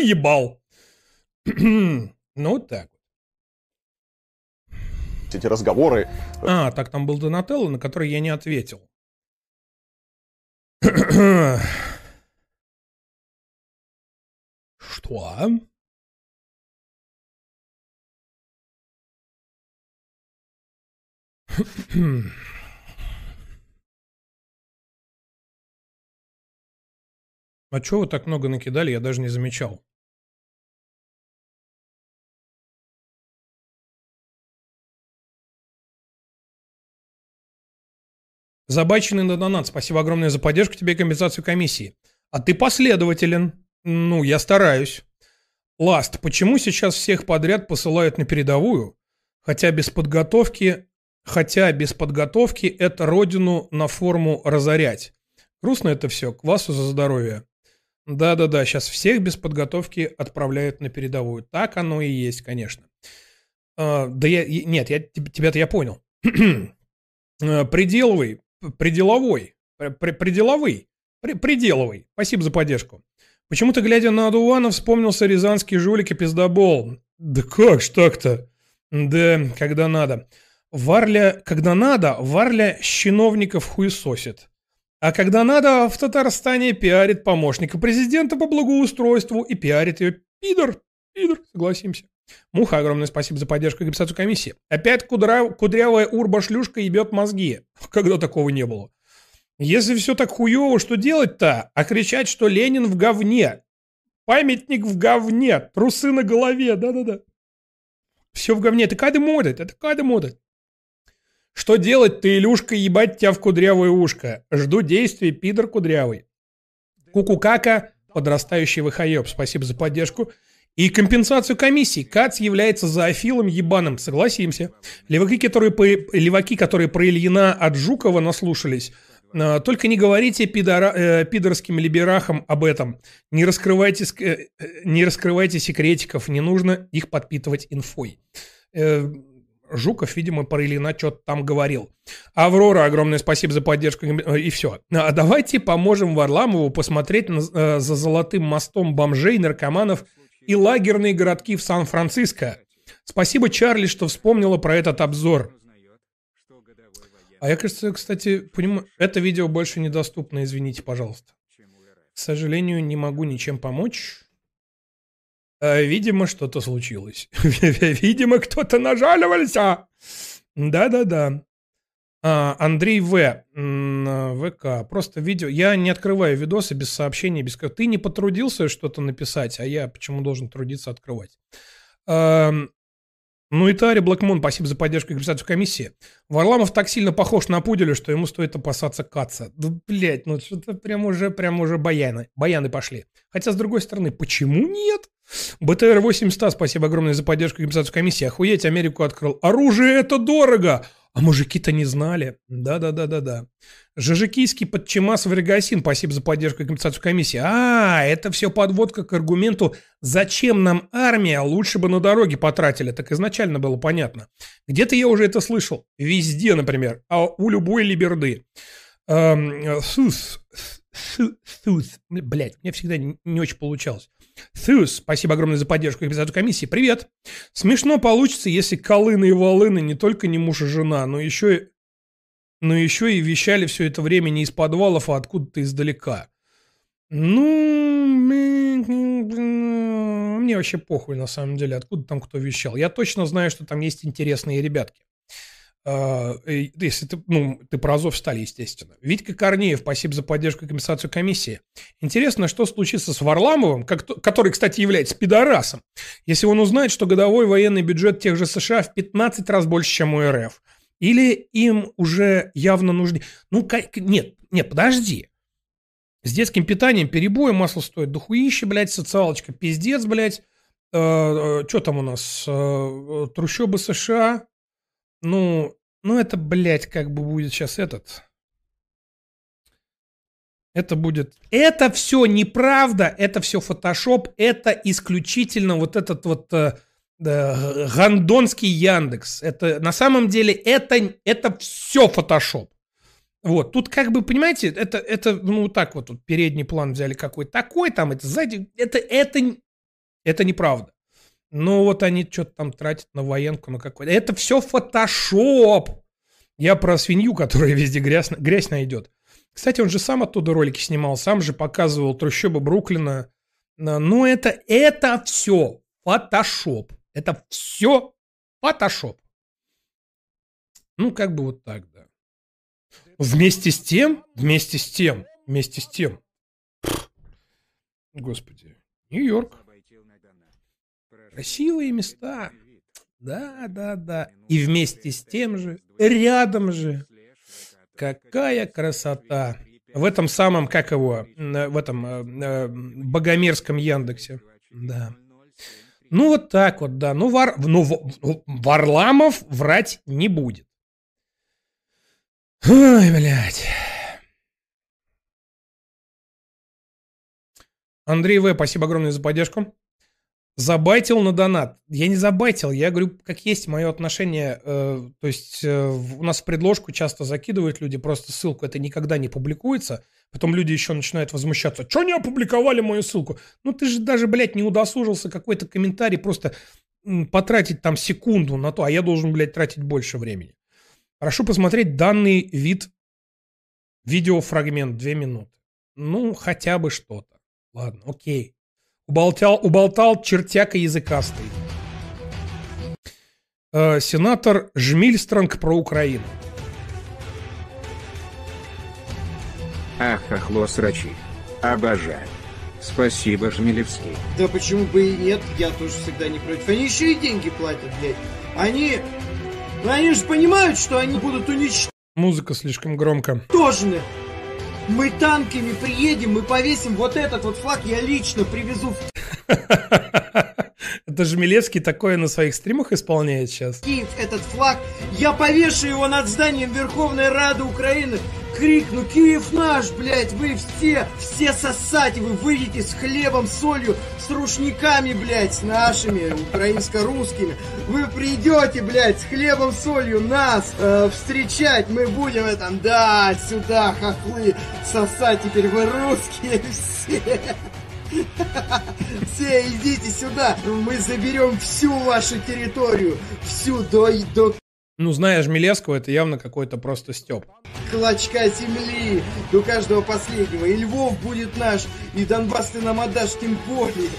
наебал. ну, так. Эти разговоры... А, так там был Донателло, на который я не ответил. Что? А чего вы так много накидали, я даже не замечал. Забаченный на донат. Спасибо огромное за поддержку тебе и компенсацию комиссии. А ты последователен. Ну, я стараюсь. Ласт, почему сейчас всех подряд посылают на передовую, хотя без подготовки, хотя без подготовки это родину на форму разорять? Грустно это все. Квасу за здоровье. Да-да-да, сейчас всех без подготовки отправляют на передовую. Так оно и есть, конечно. А, да я... Нет, я, тебя-то я понял. А, пределовый, пределовой, пределовый, пределовый. Спасибо за поддержку. Почему-то, глядя на Адувана, вспомнился рязанский жулик и пиздобол. Да как ж так-то? Да, когда надо. Варля, когда надо, Варля чиновников хуесосит. А когда надо, в Татарстане пиарит помощника президента по благоустройству и пиарит ее пидор. Пидор, согласимся. Муха, огромное спасибо за поддержку и компенсацию комиссии. Опять кудра... кудрявая урба-шлюшка ебет мозги. Когда такого не было. Если все так хуево, что делать-то? А кричать, что Ленин в говне. Памятник в говне. Трусы на голове. Да-да-да. Все в говне. Это кады модит. Это кады модит. Что делать ты, Илюшка, ебать тебя в кудрявое ушко? Жду действий, пидор кудрявый. Кукукака, подрастающий выхоеб. Спасибо за поддержку. И компенсацию комиссии. Кац является зоофилом ебаным, согласимся. Леваки, которые, по, леваки, которые про Ильина от Жукова наслушались, а, только не говорите пидора, э, пидорским либерахам об этом. Не раскрывайте, э, не раскрывайте секретиков, не нужно их подпитывать инфой. Э, Жуков, видимо, про Ильина что-то там говорил. Аврора, огромное спасибо за поддержку. И все. А давайте поможем Варламову посмотреть на, э, за золотым мостом бомжей, наркоманов и лагерные городки в Сан-Франциско. Спасибо, Чарли, что вспомнила про этот обзор. А я, кажется, кстати, понимаю, это видео больше недоступно, извините, пожалуйста. К сожалению, не могу ничем помочь. А, видимо, что-то случилось. Видимо, кто-то нажаливался. Да-да-да. А, Андрей В. ВК. Просто видео. Я не открываю видосы без сообщений, без... Ты не потрудился что-то написать, а я почему должен трудиться открывать? Ну и Тари Блэкмон, спасибо за поддержку и регистрацию комиссии. Варламов так сильно похож на пуделя, что ему стоит опасаться каца. Да, блядь, ну что-то прям уже, прям уже баяны. Баяны пошли. Хотя, с другой стороны, почему нет? БТР 800, спасибо огромное за поддержку и регистрацию комиссии. Охуеть, Америку открыл. Оружие это дорого! А мужики-то не знали. Да-да-да-да-да. Жижикийский подчемас Варгасин, спасибо за поддержку и компенсацию комиссии. А, это все подводка к аргументу, зачем нам армия, лучше бы на дороге потратили. Так изначально было понятно. Где-то я уже это слышал. Везде, например. А у любой либерды. Эм, сус. Сус. Блять, мне всегда не очень получалось. Сус, спасибо огромное за поддержку эпизоду комиссии. Привет. Смешно получится, если Колыны и Волыны не только не муж и жена, но еще и, но еще и вещали все это время не из подвалов, а откуда-то издалека. Ну, мне вообще похуй на самом деле, откуда там кто вещал. Я точно знаю, что там есть интересные ребятки. А, если ты, ну, ты про Азов стали, естественно. Витька Корнеев, спасибо за поддержку и компенсацию комиссии. Интересно, что случится с Варламовым, как, который, кстати, является пидорасом, если он узнает, что годовой военный бюджет тех же США в 15 раз больше, чем у РФ. Или им уже явно нужны... Ну, как... нет, нет, подожди. С детским питанием перебои, масло стоит дохуище, блядь, социалочка, пиздец, блядь. Э, э, что там у нас? Э, трущобы США, ну, ну это, блядь, как бы будет сейчас этот. Это будет... Это все неправда, это все фотошоп, это исключительно вот этот вот э, э, гандонский Яндекс. Это на самом деле это, это все фотошоп. Вот, тут как бы, понимаете, это, это ну, так вот, вот передний план взяли какой-то такой, там, это сзади, это, это, Это неправда. Ну вот они что-то там тратят на военку, на какой-то. Это все фотошоп. Я про свинью, которая везде грязь, грязь найдет. Кстати, он же сам оттуда ролики снимал, сам же показывал трущобы Бруклина. Ну это, это все фотошоп. Это все фотошоп. Ну, как бы вот так, да. Вместе с тем, вместе с тем, вместе с тем. Господи, Нью-Йорк. Красивые места. Да, да, да. И вместе с тем же, рядом же. Какая красота. В этом самом, как его, в этом э, э, богомерзком Яндексе. Да. Ну, вот так вот, да. Ну, Вар, ну, Варламов врать не будет. Ой, блядь. Андрей В., спасибо огромное за поддержку. Забайтил на донат. Я не забайтил, я говорю, как есть мое отношение. Э, то есть э, у нас в предложку часто закидывают люди просто ссылку, это никогда не публикуется. Потом люди еще начинают возмущаться. Что не опубликовали мою ссылку? Ну ты же даже, блядь, не удосужился какой-то комментарий просто потратить там секунду на то, а я должен, блядь, тратить больше времени. Прошу посмотреть данный вид видеофрагмент, две минуты. Ну, хотя бы что-то. Ладно, окей. Уболтал, уболтал чертяка языкастый. Э, сенатор Жмильстронг про Украину. Ах, хохло срачи. Обожаю. Спасибо, Жмелевский. Да почему бы и нет, я тоже всегда не против. Они еще и деньги платят, блядь. Они... Ну они же понимают, что они будут уничтожены. Музыка слишком громко. Тожны. Мы танками приедем, мы повесим вот этот вот флаг, я лично привезу Это же Милевский такое на своих стримах исполняет сейчас. Киев этот флаг, я повешу его над зданием Верховной Рады Украины, крикну «Киев наш, блядь, вы все, все сосать, вы выйдете с хлебом, солью, с рушниками, блядь, с нашими, украинско-русскими, вы придете, блядь, с хлебом, солью нас э, встречать, мы будем этом, да, сюда, хохлы, сосать теперь вы русские все». Все, идите сюда, мы заберем всю вашу территорию, всю до, до ну, знаешь, Милевского, это явно какой-то просто стёб. Клочка земли до каждого последнего. И Львов будет наш, и Донбасс ты нам отдашь тем более.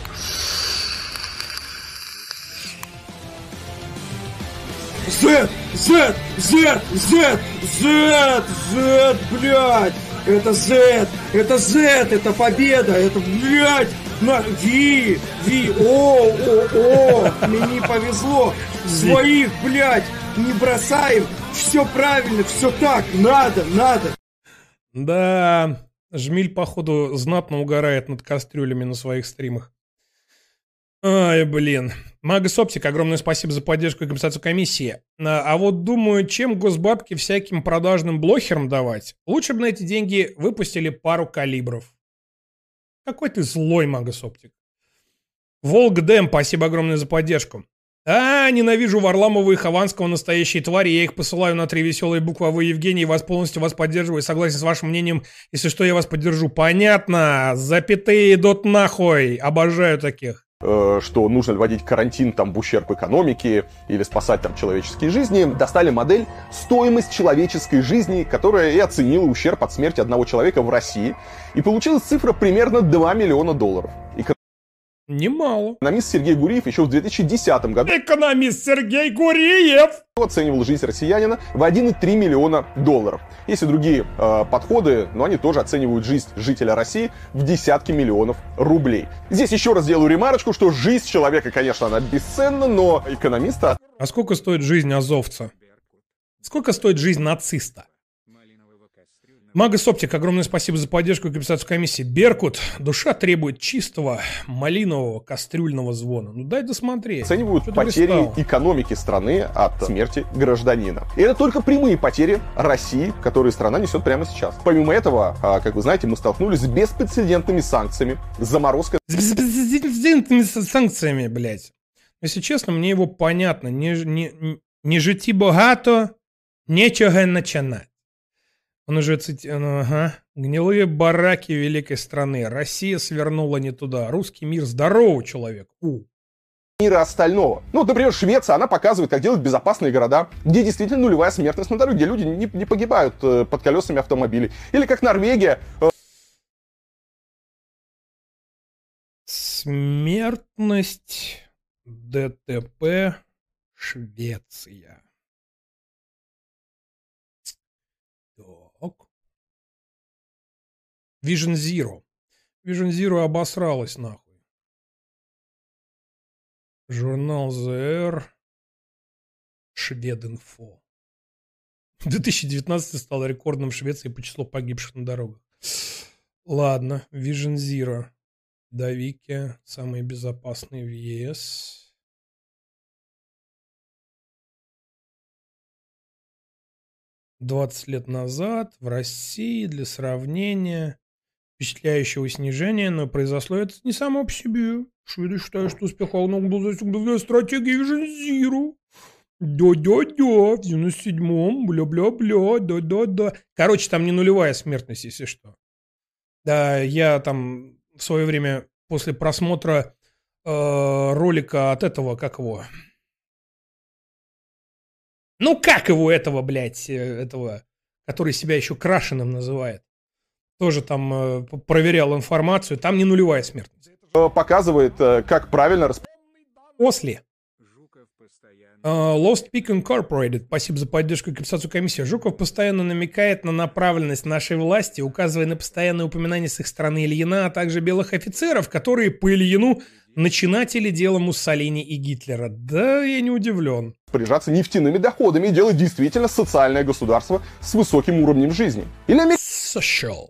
Z, Z, Z, Z, Z, Z, блядь! Это Z, это Z, это победа, это, блядь, на, Ви, Ви, о, о, о, мне повезло, своих, блядь, не бросаем, все правильно, все так, надо, надо. Да, Жмиль, походу, знатно угорает над кастрюлями на своих стримах. Ай, блин. Магас Оптик, огромное спасибо за поддержку и компенсацию комиссии. А, а вот думаю, чем госбабки всяким продажным блохерам давать? Лучше бы на эти деньги выпустили пару калибров. Какой ты злой, Магас Оптик. Волк Дэм, спасибо огромное за поддержку. А, ненавижу Варламова и Хованского, настоящие твари. Я их посылаю на три веселые буквы. А вы, Евгений, вас полностью вас поддерживаю. Согласен с вашим мнением. Если что, я вас поддержу. Понятно. Запятые идут нахуй. Обожаю таких что нужно вводить карантин там в ущерб экономике или спасать там человеческие жизни, достали модель стоимость человеческой жизни, которая и оценила ущерб от смерти одного человека в России. И получилась цифра примерно 2 миллиона долларов. Немало. Экономист Сергей Гуриев еще в 2010 году... Экономист Сергей Гуриев! оценивал жизнь россиянина в 1,3 миллиона долларов. Есть и другие э, подходы, но они тоже оценивают жизнь жителя России в десятки миллионов рублей. Здесь еще раз делаю ремарочку, что жизнь человека, конечно, она бесценна, но экономиста... А сколько стоит жизнь азовца? Сколько стоит жизнь нациста? Магас Оптик, огромное спасибо за поддержку и компенсацию комиссии. Беркут, душа требует чистого малинового кастрюльного звона. Ну дай досмотреть. Оценивают потери экономики страны от смерти гражданина. И это только прямые потери России, которые страна несет прямо сейчас. Помимо этого, а, как вы знаете, мы столкнулись с беспрецедентными санкциями, заморозкой... С беспрецедентными санкциями, блядь. Если честно, мне его понятно. Не, не, не жити богато, нечего начинать. Он уже цити... ну, ага. Гнилые бараки великой страны. Россия свернула не туда. Русский мир здоровый человек. У. мира остального. Ну, например, Швеция, она показывает, как делать безопасные города, где действительно нулевая смертность на дороге, где люди не, не погибают э, под колесами автомобилей. Или как Норвегия, э, Смертность ДТП Швеция. Так. Vision Zero. Vision Zero обосралась нахуй. Журнал ЗР. Швединфо. 2019 стал рекордным в Швеции по числу погибших на дорогах. Ладно, Vision Zero. Давики самый безопасный в ЕС. Двадцать лет назад в России для сравнения впечатляющего снижения, но произошло это не само по себе. Шведы считают, что успех Алнок был достигнут стратегии Vision Zero. Да-да-да, в 97-м, бля-бля-бля, да-да-да. Короче, там не нулевая смертность, если что. Да, я там в свое время после просмотра э, ролика от этого, как его... Ну, как его этого, блядь, э, этого, который себя еще крашеным называет. Тоже там э, проверял информацию. Там не нулевая смертность. э, показывает, э, как правильно расп... После. Uh, Lost Peak Incorporated. Спасибо за поддержку и компенсацию комиссии. Жуков постоянно намекает на направленность нашей власти, указывая на постоянное упоминание с их стороны Ильина, а также белых офицеров, которые по Ильину начинатели дела Муссолини и Гитлера. Да, я не удивлен. распоряжаться нефтяными доходами и делать действительно социальное государство с высоким уровнем жизни. Или Social.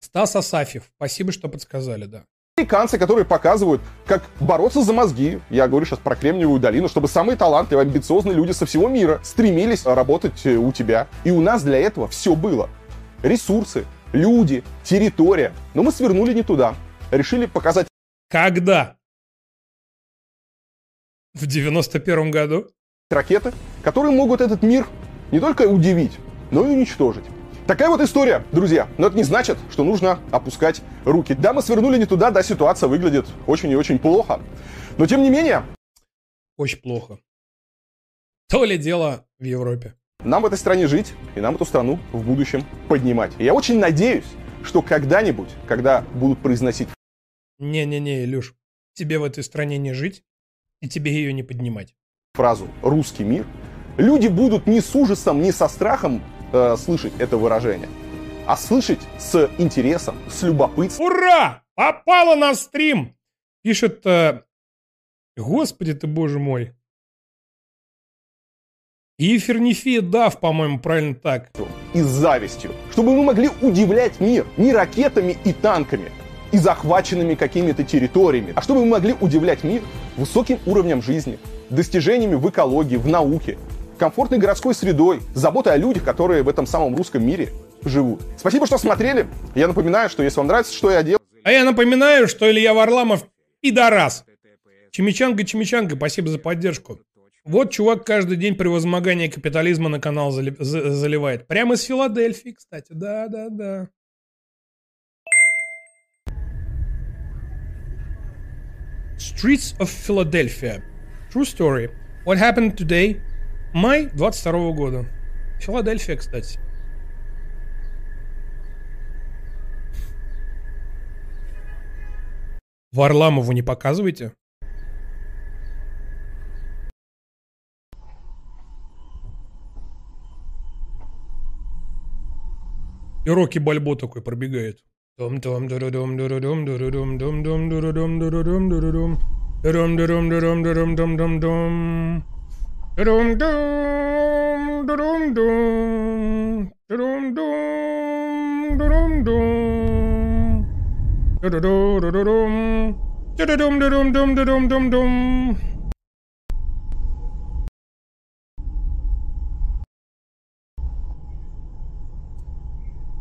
Стас Асафьев. Спасибо, что подсказали, да. американцы, которые показывают, как бороться за мозги. Я говорю сейчас про Кремниевую долину, чтобы самые талантливые, амбициозные люди со всего мира стремились работать э, у тебя. И у нас для этого все было. Ресурсы, люди, территория. Но мы свернули не туда. Решили показать Когда? В 91 году? ракеты, которые могут этот мир не только удивить, но и уничтожить. Такая вот история, друзья. Но это не значит, что нужно опускать руки. Да, мы свернули не туда, да, ситуация выглядит очень и очень плохо. Но тем не менее, Очень плохо. То ли дело в Европе. нам в этой стране жить, и нам эту страну в будущем поднимать. И я очень надеюсь, что когда-нибудь, когда будут произносить Не-не-не, Илюш, тебе в этой стране не жить, и тебе ее не поднимать. фразу «русский мир», люди будут не с ужасом, не со страхом э, слышать это выражение, а слышать с интересом, с любопытством. Ура! Попала на стрим! Пишет... э, Господи ты, боже мой. Ефернифия Дав, по-моему, правильно так. и с завистью, чтобы мы могли удивлять мир не ракетами и танками и захваченными какими-то территориями, а чтобы мы могли удивлять мир высоким уровнем жизни, достижениями в экологии, в науке, комфортной городской средой, заботой о людях, которые в этом самом русском мире живут. Спасибо, что смотрели. Я напоминаю, что если вам нравится, что я делаю, А я напоминаю, что Илья Варламов пидорас. Чимичанга, Чимичанга, спасибо за поддержку. Вот чувак каждый день при возмогании капитализма на канал зали- за- заливает. Прямо из Филадельфии, кстати. Да, да, да. Streets of Philadelphia. True story. What happened today? Май 22 года. Филадельфия, кстати. Варламову не показывайте. И Рокки Бальбо такой пробегает. Том-том, дурудум. Дурум, дурум, дурум, дурум, дум, дум, дум. Дурум-дум. Ду-ду-ду-ду-ду-дум. Ду-ду-дум-ду-дум-ду-дум-дум-дум.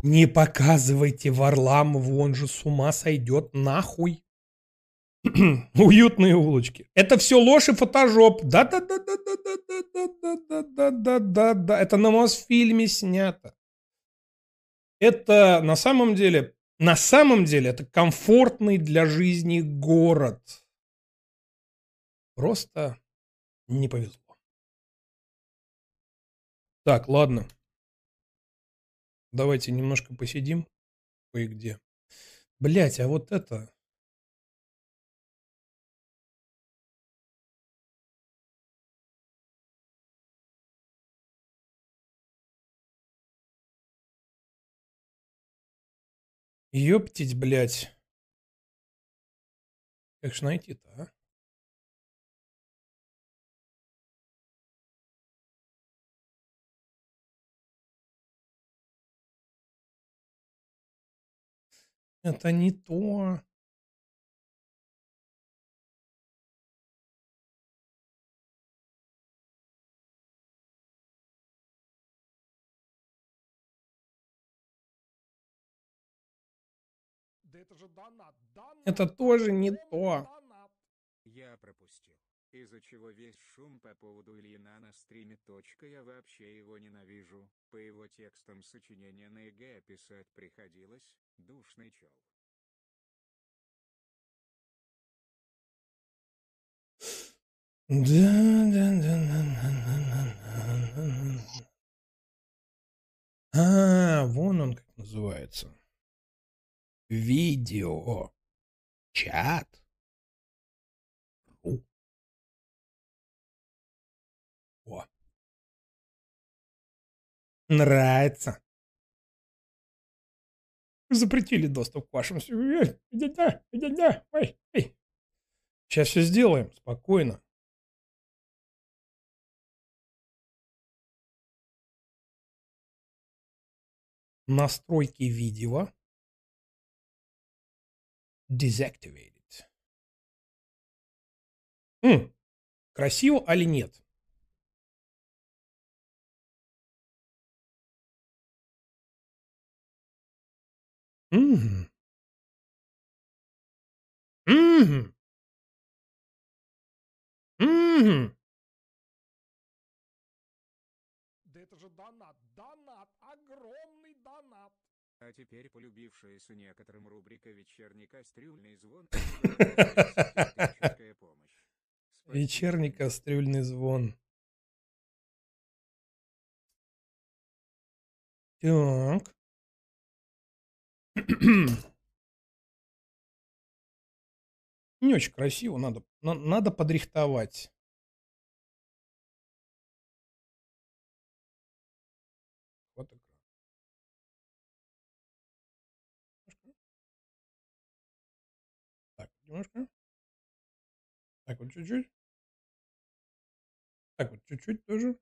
Не показывайте Варламову, он же с ума сойдет нахуй. Уютные улочки. Это все ложь и фотожоп. Да-да-да-да-да-да-да-да-да-да-да. Это на Мосфильме снято. Это на самом деле, на самом деле, это комфортный для жизни город. Просто не повезло. Так, ладно. Давайте немножко посидим кое-где. Блять, а вот это... Ёптить, блядь. Как ж найти-то, а? Это не то. Это тоже не то. Я пропустил. Из-за чего весь шум по поводу Ильина на стриме. Точка, я вообще его ненавижу. По его текстам сочинения на ЕГЭ писать приходилось. Душный чел. Да, да, да, да, да, да, да, да. А, вон он как называется. Видео. Чат. О. Нравится. Запретили доступ к вашим... Сейчас все сделаем. Спокойно. настройки видео Deactivated. Хм, красиво или нет? Угу. Угу. Угу. А теперь полюбившаяся некоторым рубрика «Вечерний кастрюльный звон». Вечерний кастрюльный звон. Так. Не очень красиво, надо, на- надо подрихтовать. Немножко. Так, вот чуть-чуть. Так, вот чуть-чуть тоже.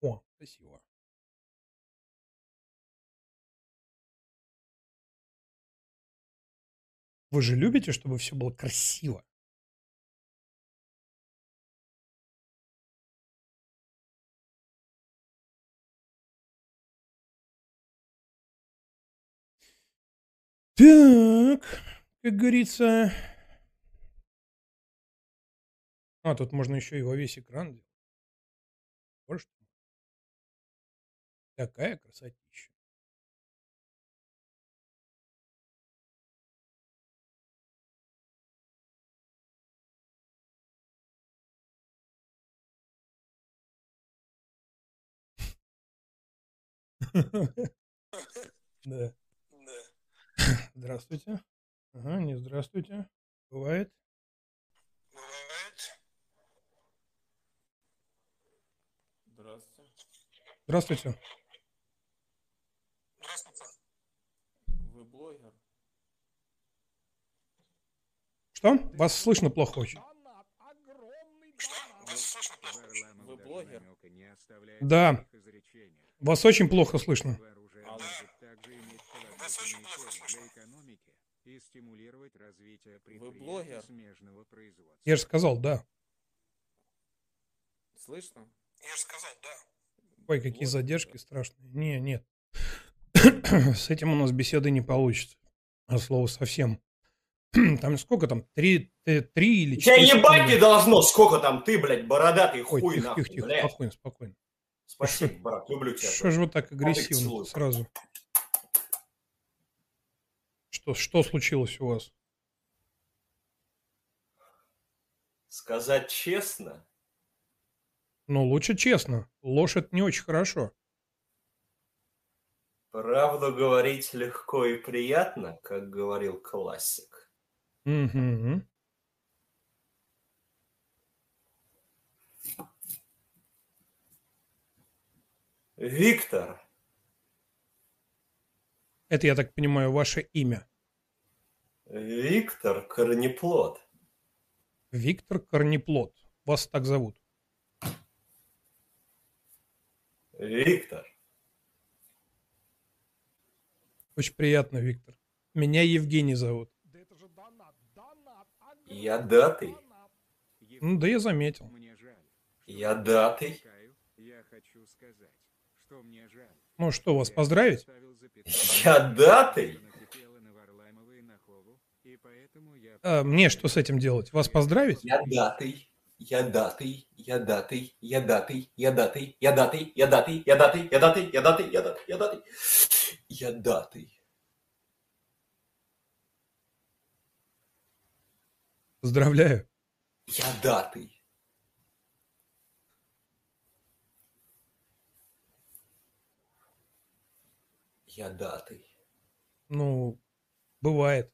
О, красиво. Вы же любите, чтобы все было красиво. Так, как говорится... А, тут можно еще и во весь экран делать. Какая красотища. Да. Здравствуйте. Ага, не здравствуйте. Бывает. Бывает. Здравствуйте. Здравствуйте. Здравствуйте. Вы блогер? Что? Вас слышно плохо очень. Что? Вас слышно плохо очень. Вы блогер? Да. Вас очень плохо слышно. Да. Вас очень плохо слышно и стимулировать развитие предприятий смежного производства. Я же сказал, да. Слышно? Ой, какие Блогер, задержки да. страшные. Не, нет. С этим у нас беседы не получится. А слово совсем. Там сколько там? Три, э, три или Тебя четыре ебать секунды? не должно, сколько там ты, блядь, бородатый Ой, хуй тихо, нахуй, тихо, тихо, блядь. спокойно, спокойно. Спасибо, брат, люблю тебя. Что же вы так агрессивно сразу? Что, что случилось у вас? Сказать честно, Ну, лучше честно. Ложь это не очень хорошо. правду говорить легко и приятно, как говорил классик. Мгм. Виктор, Это, я так понимаю, ваше имя. Виктор Корнеплод. Виктор Корнеплод. Вас так зовут. Виктор, Очень приятно, Виктор. Меня Евгений зовут. Да это же донат, донат, огромный Я датый. Ну, да я заметил. Мне жаль. что Я датый. Я хочу сказать, что мне жаль. Ну что, вас поздравить? Я датый. накипело на Варлаймова и на Хову, и поэтому я- А, мне что с этим делать? Вас поздравить? Я датый. Я датый. Я датый. Я датый. Я датый. Я датый. Я датый. Я датый. Я датый. Я датый. Я датый. Я датый. Я датый. Поздравляю. Я датый. Я датый. Ну, бывает.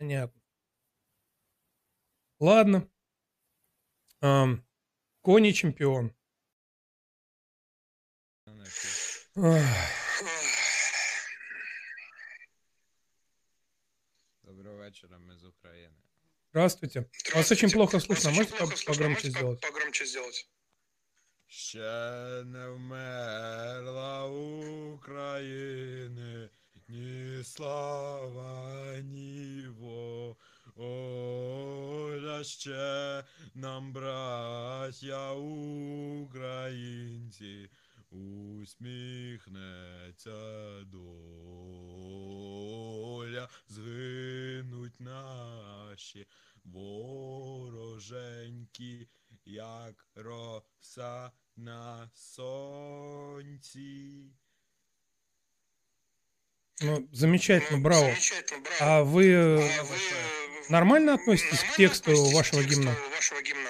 Понятно. Ладно. Ам, Кони чемпион. Ах, Доброго вечора, ми з України. Здравствуйте. Вас очень плохо слышно. Можете по- погромче сделать? Погромче сделать. Ще не вмерла України, ні слава, ні воля, ще нам, браття українці, усміхнеться доля, згинуть наші вороженькі, як роса на сонці. Ну, замечательно, браво. Замечательно, браво. А вы э, А вы, э, нормально относитесь к нормально тексту относитесь к вашего тексту гимна? вашего гимна?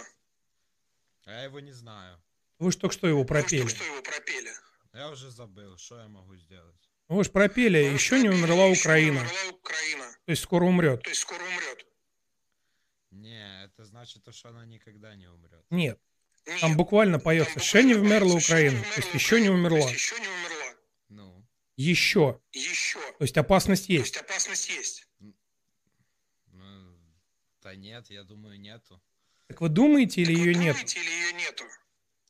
А я его не знаю. Вы же только что его Вы пропели. Ну, что, его пропели? Я уже забыл, что я могу сделать. Ну, Вы же пропели, Вы еще не пропели, умерла «Еще не Украина. умерла Украина. То есть скоро умрет. То есть скоро умрет. Не, это значит, то, что она никогда не умрет. Нет. Нет, Там буквально поется буквально «Ще не «Ще Украина». не То есть умерла еще не Украина». умерла. То есть еще не умерла. Ну, Еще. Еще. То есть опасность То есть. есть опасность есть. ну, да нет, я думаю, нету. Так вы думаете или Так вы ее нет? думаете, или ее нету?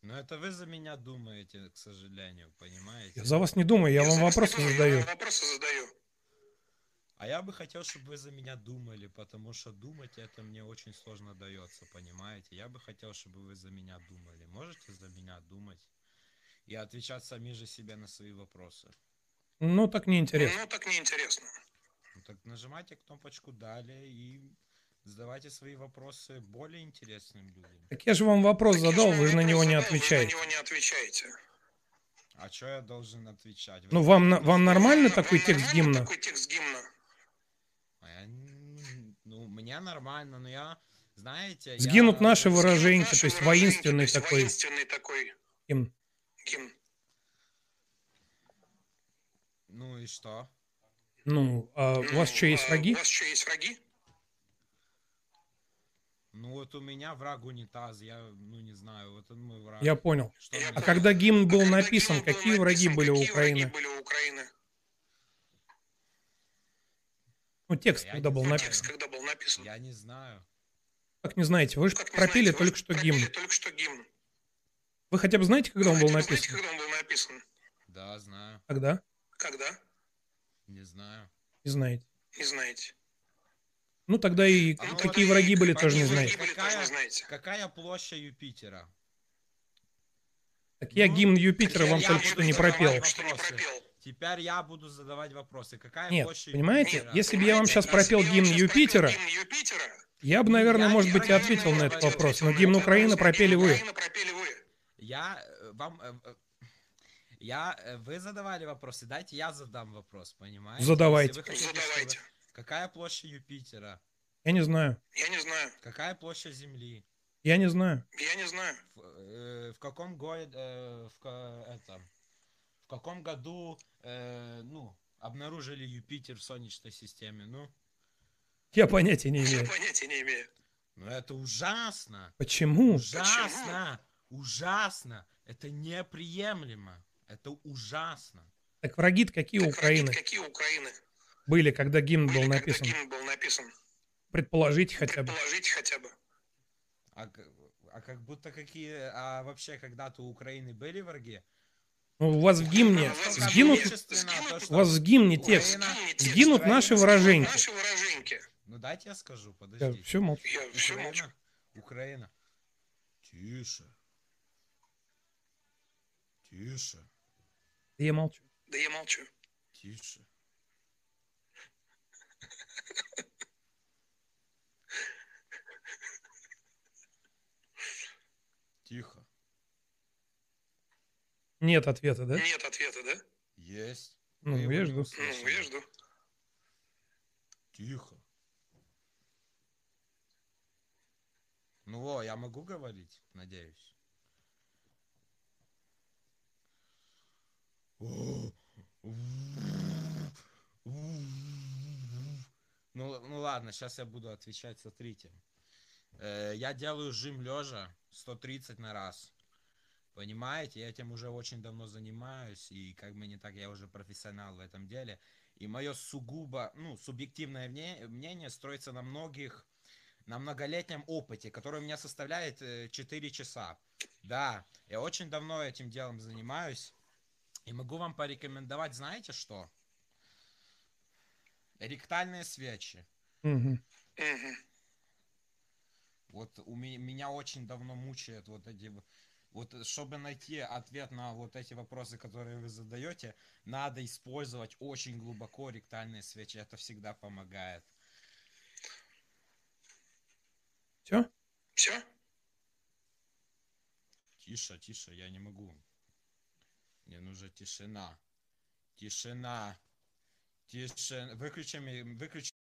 Но это вы за меня думаете, к сожалению, понимаете? Я за вас не думаю, я вам вас не вопросы думаю, я задаю. вам вопросы задаю. А я бы хотел, чтобы вы за меня думали, потому что думать это мне очень сложно дается, понимаете? Я бы хотел, чтобы вы за меня думали. Можете за меня думать и отвечать сами же себе на свои вопросы? Ну, так неинтересно. Ну, так неинтересно. Ну так нажимайте кнопочку «Далее» и задавайте свои вопросы более интересным людям. Так я же вам вопрос Так задал, вам вы же на него не задал, Вы отвечаете. на него не отвечаете. А что я должен отвечать? Вы Ну, вам, на- вам нормально Вам такой текст гимна? Такой текст гимна. А я Ну, мне нормально, но я, знаете... Сгинут я... наши выражения. То есть воинственный такой. Воинственный такой Гимн. гимн. Ну и что? Ну, а у вас Ну, что, есть а враги? У вас что, есть враги? Ну, вот у меня враг унитаз, я, ну не знаю, вот он мой враг. Я понял. Что Я А понял. когда гимн был Когда написан, гимн был какие враги написан, были у какие враги Украины? были у Украины? Ну, текст Я когда был знаю. написан. Текст, когда был написан. Я не знаю. Как не знаете, вы же пропели знаете, вы только что пропели гимн. Только что гимн. Вы хотя бы знаете, когда он был знаете, написан? когда он был написан? Да, знаю. Когда? Когда? Не знаю. Не знаете. Не знаете. Ну, тогда и А ну, какие вот враги были, тоже не враги знаете. Какая- не знаете. Какая площадь Юпитера? Так я Ну, гимн Юпитера вам только что не пропел. Теперь я буду задавать вопросы. Какая Нет, площадь понимаете, Юпитера? если бы я вам сейчас пропел гимн Юпитера, я бы, наверное, Я может быть, и ответил на этот вопрос. Но гимн Украины пропели вы. Я э, вам... Я, э, вы задавали вопросы, дайте я задам вопрос, понимаете? Задавайте. Если вы хотите, Задавайте. чтобы- Какая площадь Юпитера? Я не знаю. Я не знаю. Какая площадь Земли? Я не знаю. Я не знаю. В, э, в каком годе, э, в, ка- это, в каком году, э, ну, обнаружили Юпитер в Солнечной системе? Ну, Я понятия не Я имею. понятия не имею. ну это ужасно, Почему? ужасно, ужасно. Это неприемлемо, это ужасно. Так враги-то какие Так враги Украины какие у Украины? были, когда гимн Были, был когда написан? гимн был написан. Предположите хотя бы. Предположите хотя бы. А, а как будто какие, а вообще когда-то у Украины были враги? Ну, у вас в гимне У вас сгинут, у вас в гимне текст. Украина- Сгинут наши выраженьки. Наши выраженьки. Ну дайте я скажу, Я подождите. все молчу. Я все молчу. Украина. Украина. Тише. Тише. Я молчу. Да я молчу. Тише. Тихо. Нет ответа, да? Нет ответа, да? Есть. Ну, Вы его я жду. Ну, я жду. Тихо. Ну, во, я могу говорить, надеюсь. Ну, ну ладно, сейчас я буду отвечать, смотрите. Э, я делаю жим лежа 130 на раз. Понимаете, я этим уже очень давно занимаюсь, и как бы не так, я уже профессионал в этом деле. И мое сугубо, ну, субъективное мне- мнение строится на многих, на многолетнем опыте, который у меня составляет э, 4 часа. Да, я очень давно этим делом занимаюсь, и могу вам порекомендовать, знаете что? Ректальные свечи. Вот у меня, меня очень давно мучает вот эти вот чтобы найти ответ на вот эти вопросы, которые вы задаете, надо использовать очень глубоко ректальные свечи. Это всегда помогает. Все? Все? Тише, тише, я не могу. Мне нужна тишина. Тишина. Тишина. Выключи, выключи.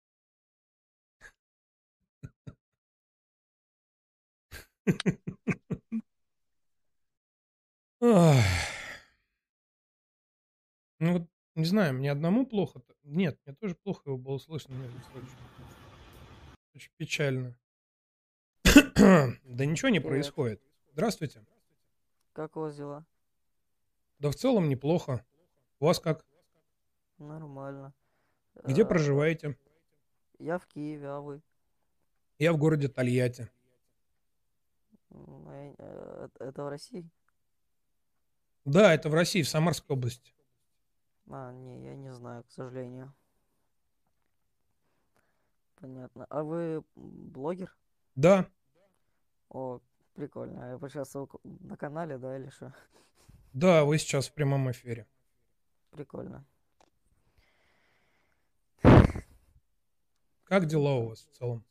Ну вот, не знаю, мне одному плохо. Нет, мне тоже плохо его было слышно. Очень печально. Да ничего не Привет. происходит. Здравствуйте. Как у вас дела? Да в целом неплохо. У вас как? Нормально. Где Э, проживаете? Я в Киеве, а вы? Я в городе Тольятти. М, а я- э, Это это в России? Да, это в России, в Самарской области. А, не, я не знаю, к сожалению. Понятно. А вы блогер? Да, О, прикольно. А вы сейчас на канале, да, или что? Да, вы сейчас в прямом эфире. Прикольно. Как дела у вас в целом?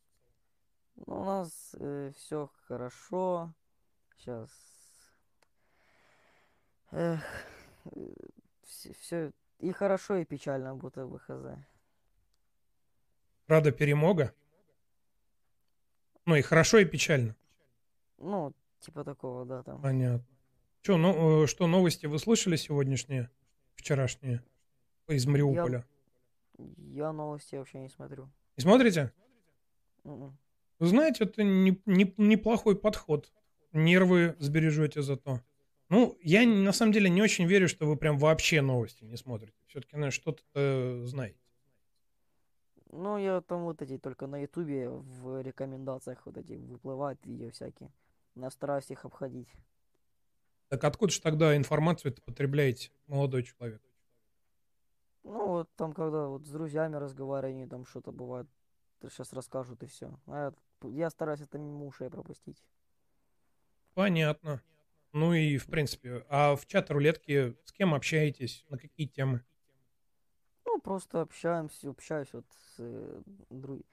Ну, у нас все хорошо. Сейчас. Эх, все и хорошо, и печально, будто бы хз. Рада перемога? Ну и хорошо, и печально. Ну, типа такого, да, там. Понятно. Че, ну, э, что новости вы слышали сегодняшние, вчерашние из Мариуполя? Я новости вообще не смотрю. Не смотрите? Мгм. Вы знаете, это не- не- неплохой подход. Нервы сбережете зато. Ну, я на самом деле не очень верю, что вы прям вообще новости не смотрите. Все-таки, наверное, что-то э, знаете. Ну, я там вот эти только на ютубе в рекомендациях вот эти выплывают видео всякие. Я стараюсь их обходить. Так откуда же тогда информацию это потребляете, молодой человек? Ну, вот там, когда вот с друзьями разговариваю, они там что-то бывает, сейчас расскажут и все. А я, я стараюсь это мимо ушей пропустить. Понятно. Ну и, в принципе, а в чат рулетки с кем общаетесь? На какие темы? Ну, просто общаемся, общаюсь вот с, э, дру-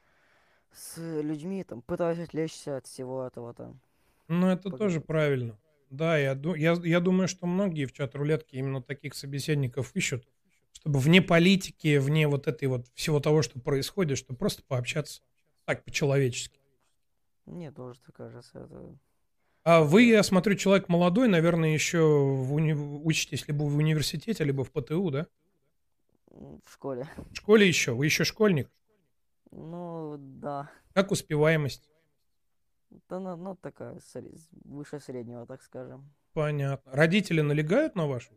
с людьми, там, пытаюсь отвлечься от всего этого там. Ну, это Погоди. тоже правильно. Да, я, я, я думаю, что многие в чат рулетки именно таких собеседников ищут, чтобы вне политики, вне вот этой вот всего того, что происходит, чтобы просто пообщаться так по-человечески. Мне тоже так кажется, это... А вы, я смотрю, человек молодой, наверное, еще в уни- учитесь либо в университете, либо в ПТУ, да? В школе. В школе еще? Вы еще школьник? Ну, да. Как успеваемость? Да, ну, такая, выше среднего, так скажем. Понятно. Родители налегают на вашу?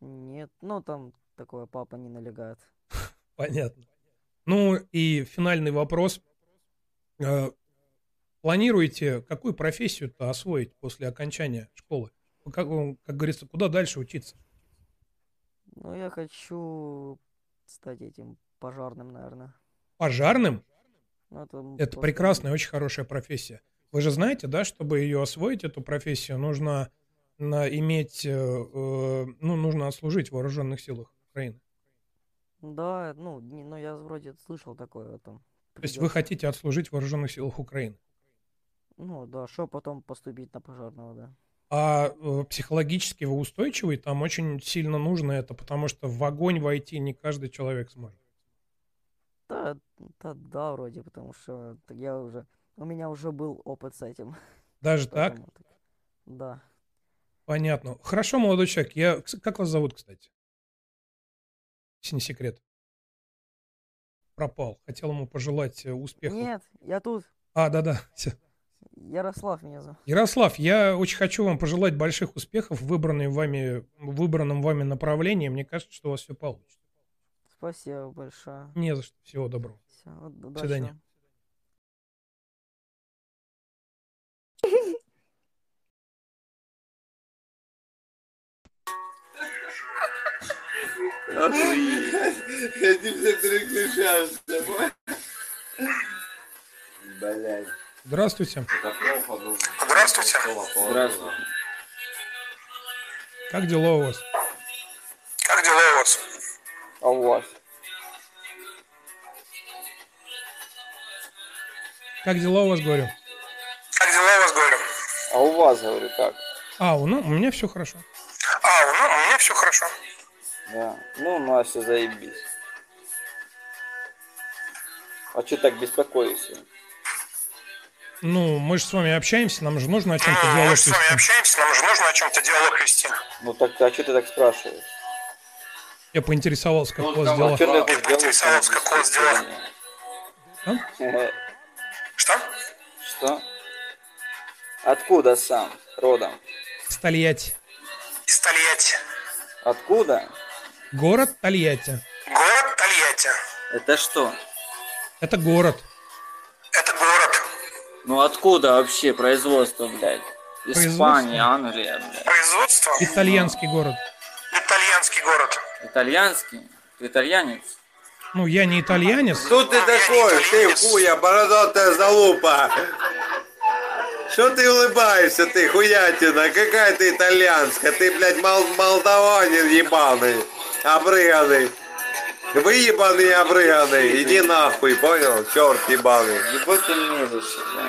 Нет, ну, там такое папа не налегает. Понятно. Ну и финальный вопрос. Э, Планируете какую профессию-то освоить после окончания школы? Ну, Как, э, как говорится, куда дальше учиться? Ну, я хочу стать этим пожарным, наверное. Пожарным? Это Это прекрасная, очень хорошая профессия. Вы же знаете, да, чтобы ее освоить, эту профессию, нужно на- иметь, э, э, ну, нужно отслужить в вооруженных силах Украины. Да, ну, не, ну, я вроде слышал такое там. То есть вы хотите отслужить в вооруженных силах Украины. Ну, да, что потом поступить на пожарного, да. А э, психологически вы устойчивый, там очень сильно нужно это, потому что в огонь войти не каждый человек сможет. Да, да, да, вроде, потому что я уже, у меня уже был опыт с этим. Даже так? Да. Понятно. Хорошо, молодой человек. Я... Как вас зовут, кстати? Если не секрет. Пропал. Хотел ему пожелать э, успехов. Нет, я тут. А, да-да. Ярослав меня зовут. Ярослав, я очень хочу вам пожелать больших успехов в выбранной вами, в выбранном вами направлении. Мне кажется, что у вас все получится. Спасибо большое. Не за что. Всего доброго. Вот До свидания. Этим все переключаешься, Блять. Здравствуйте. Здравствуйте. Здравствуйте. Как дела у вас? А у вас? Как дела у вас, говорю? Как дела у вас, говорю? А у вас, говорю, как? А, ну, у меня все хорошо. А, ну, у меня все хорошо. Да. Ну, у нас все заебись. А что так беспокоишься? Ну, мы же с вами общаемся, нам же нужно о чем-то Ну, мы диалог же с вами общаемся, нам же нужно о чем-то диалог вести. Ну так, а что ты так спрашиваешь? Я поинтересовался, как у вас А дела. поинтересовался, как у вас дела. делать? Что? Что? Откуда сам? Родом? С Тольятти. Из Тольятти. Откуда? Город Тольятти. Город Тольятти. Это что? Это город. Это город. Ну откуда вообще производство, блядь? Испания, Англия, блядь. Производство. Итальянский город. Итальянский? Ты итальянец? Ну, я не итальянец. Кто ты такой? Ты хуя, бородатая залупа. Что ты улыбаешься, ты хуятина? Какая ты итальянская? Ты, блядь, мол- молдаванин ебаный, обрыганный. Вы ебаный обрыганный, иди нахуй, понял? Черт ебаный. Ебать ты мерзость, да.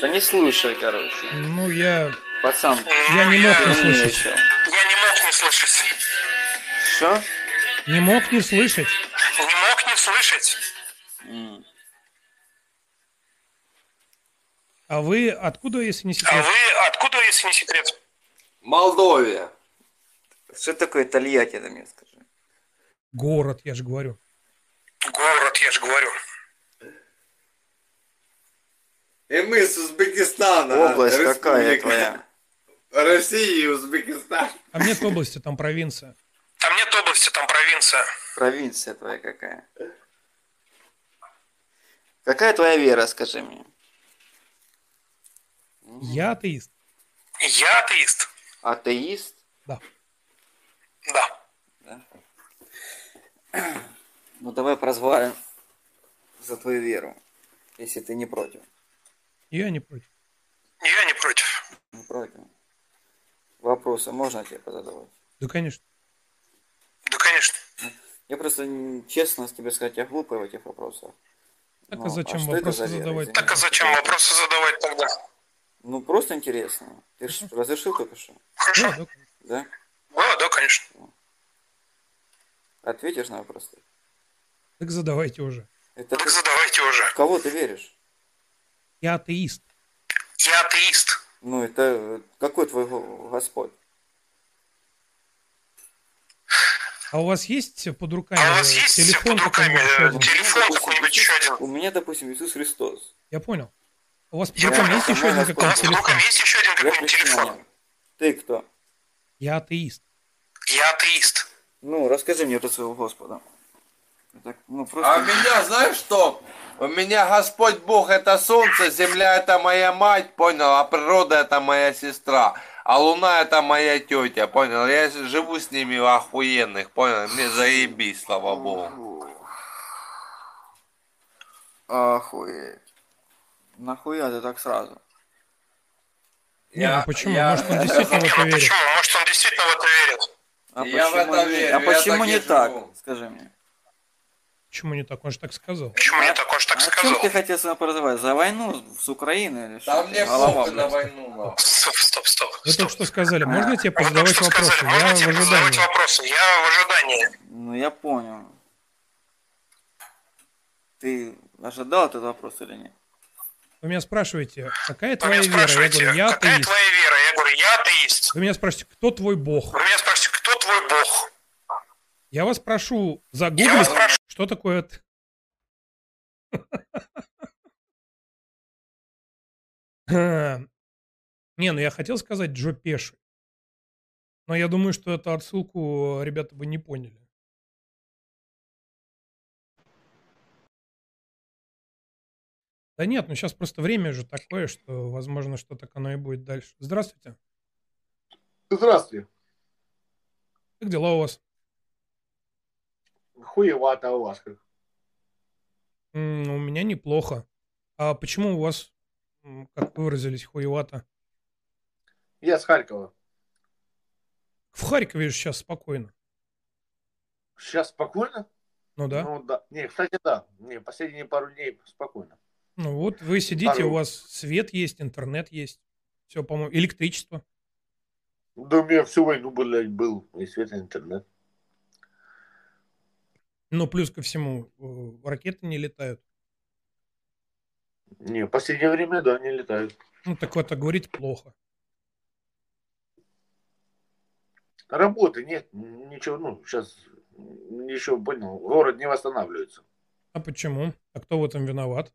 Да не слушай, короче. Ну, я... Пацан, Я не мог не еще. Я не мог не слышать. Что? Не мог не слышать. Не мог не слышать. А вы откуда, если не А секрет? вы откуда, если не секрет? Молдовия. Что такое Тольятти, ты мне скажи? Город, я же говорю. Город, я же говорю. И мы с Узбекистана. Область какая твоя? Россия и Узбекистан. Там нет области, там провинция. Там нет области, там провинция. Провинция твоя какая? Какая твоя вера, скажи мне? Я атеист. Я атеист. Атеист? Да. Да. Ну давай прозварим за твою веру, если ты не против. Я не против. Я не против. Не против. Вопросы можно тебе позадавать? Да, конечно. Да, конечно. Я просто, честно тебе сказать, я глупый в этих вопросах. Так Ну, а зачем что это вопросы за задавать? Так а зачем вопросы задавать тогда? Ну, просто интересно. Ты же разрешил только что? Хорошо. Да, да. Да? Да, да, конечно. Ответишь на вопрос? Так задавайте уже. Это Так ты- задавайте уже. в кого ты веришь? Я атеист. Я атеист. Ну, это э, какой твой го- Господь? А у вас есть под руками А у вас есть телефон под руками какой-нибудь еще э, один? телефон какой-нибудь еще один? У меня, допустим, Иисус Христос. Я понял. У вас под Я руками понял. есть еще один. У вас какой-нибудь под телефон? руками есть еще один какой-нибудь телефон? Ты кто? Я атеист. Я атеист. Ну, расскажи мне про своего Господа. Так, ну, А просто... у меня, знаешь что? У меня Господь Бог это солнце, земля это моя мать, понял? А природа это моя сестра. А луна это моя тетя, понял? Я живу с ними охуенных, понял? Мне заебись, слава Богу. Охуеть. Нахуя ты так сразу? Не, ну почему? я- Может, он действительно в это Ну, верит. почему? Может, он действительно в это верит? А Я в почему это не, верю, а я почему так не так? живу. Скажи мне. Почему не так? Он же так сказал. Почему не так? Он же так а чем сказал. ты хотел поразговаривать? За войну с Украиной или что? Да мне Голова, на войну, нахуй. Стоп, стоп, стоп. Вы только что сказали, можно тебе Вы только позадавать вопросы? сказали, можно Я в тебе задавать ожидании. вопросы? Я в ожидании. Ну, я понял. Ты ожидал этот вопрос или нет? Вы меня спрашиваете, какая Вы твоя вера? Я говорю, я какая атеист. твоя вера? Я говорю, я атеист. Вы меня спрашиваете, кто твой бог? Вы меня спрашиваете, кто твой бог? Я вас прошу Я загуглить, вас прошу. что такое это. Не, ну я хотел сказать Джо Пеши. Но я думаю, что эту отсылку ребята бы не поняли. Да нет, ну сейчас просто время же такое, что, возможно, что так оно и будет дальше. Здравствуйте. Здравствуйте. Как дела у вас? Хуевато у вас как. У меня неплохо. А почему у вас, как вы выразились, хуевато? Я с Харькова. В Харькове же сейчас спокойно. Сейчас спокойно? Ну да. Ну да. Не, кстати, да. Не, последние пару дней спокойно. Ну вот вы сидите, Пару- у вас свет есть, интернет есть. Все, по-моему, электричество. Да у меня всю войну блядь, был и свет, и интернет. Ну, плюс ко всему, э, ракеты не летают. Не, в последнее время, да, не летают. Ну, так вот, а говорить плохо. Работы нет, ничего, ну, сейчас еще понял, город не восстанавливается. А почему? А кто в этом виноват?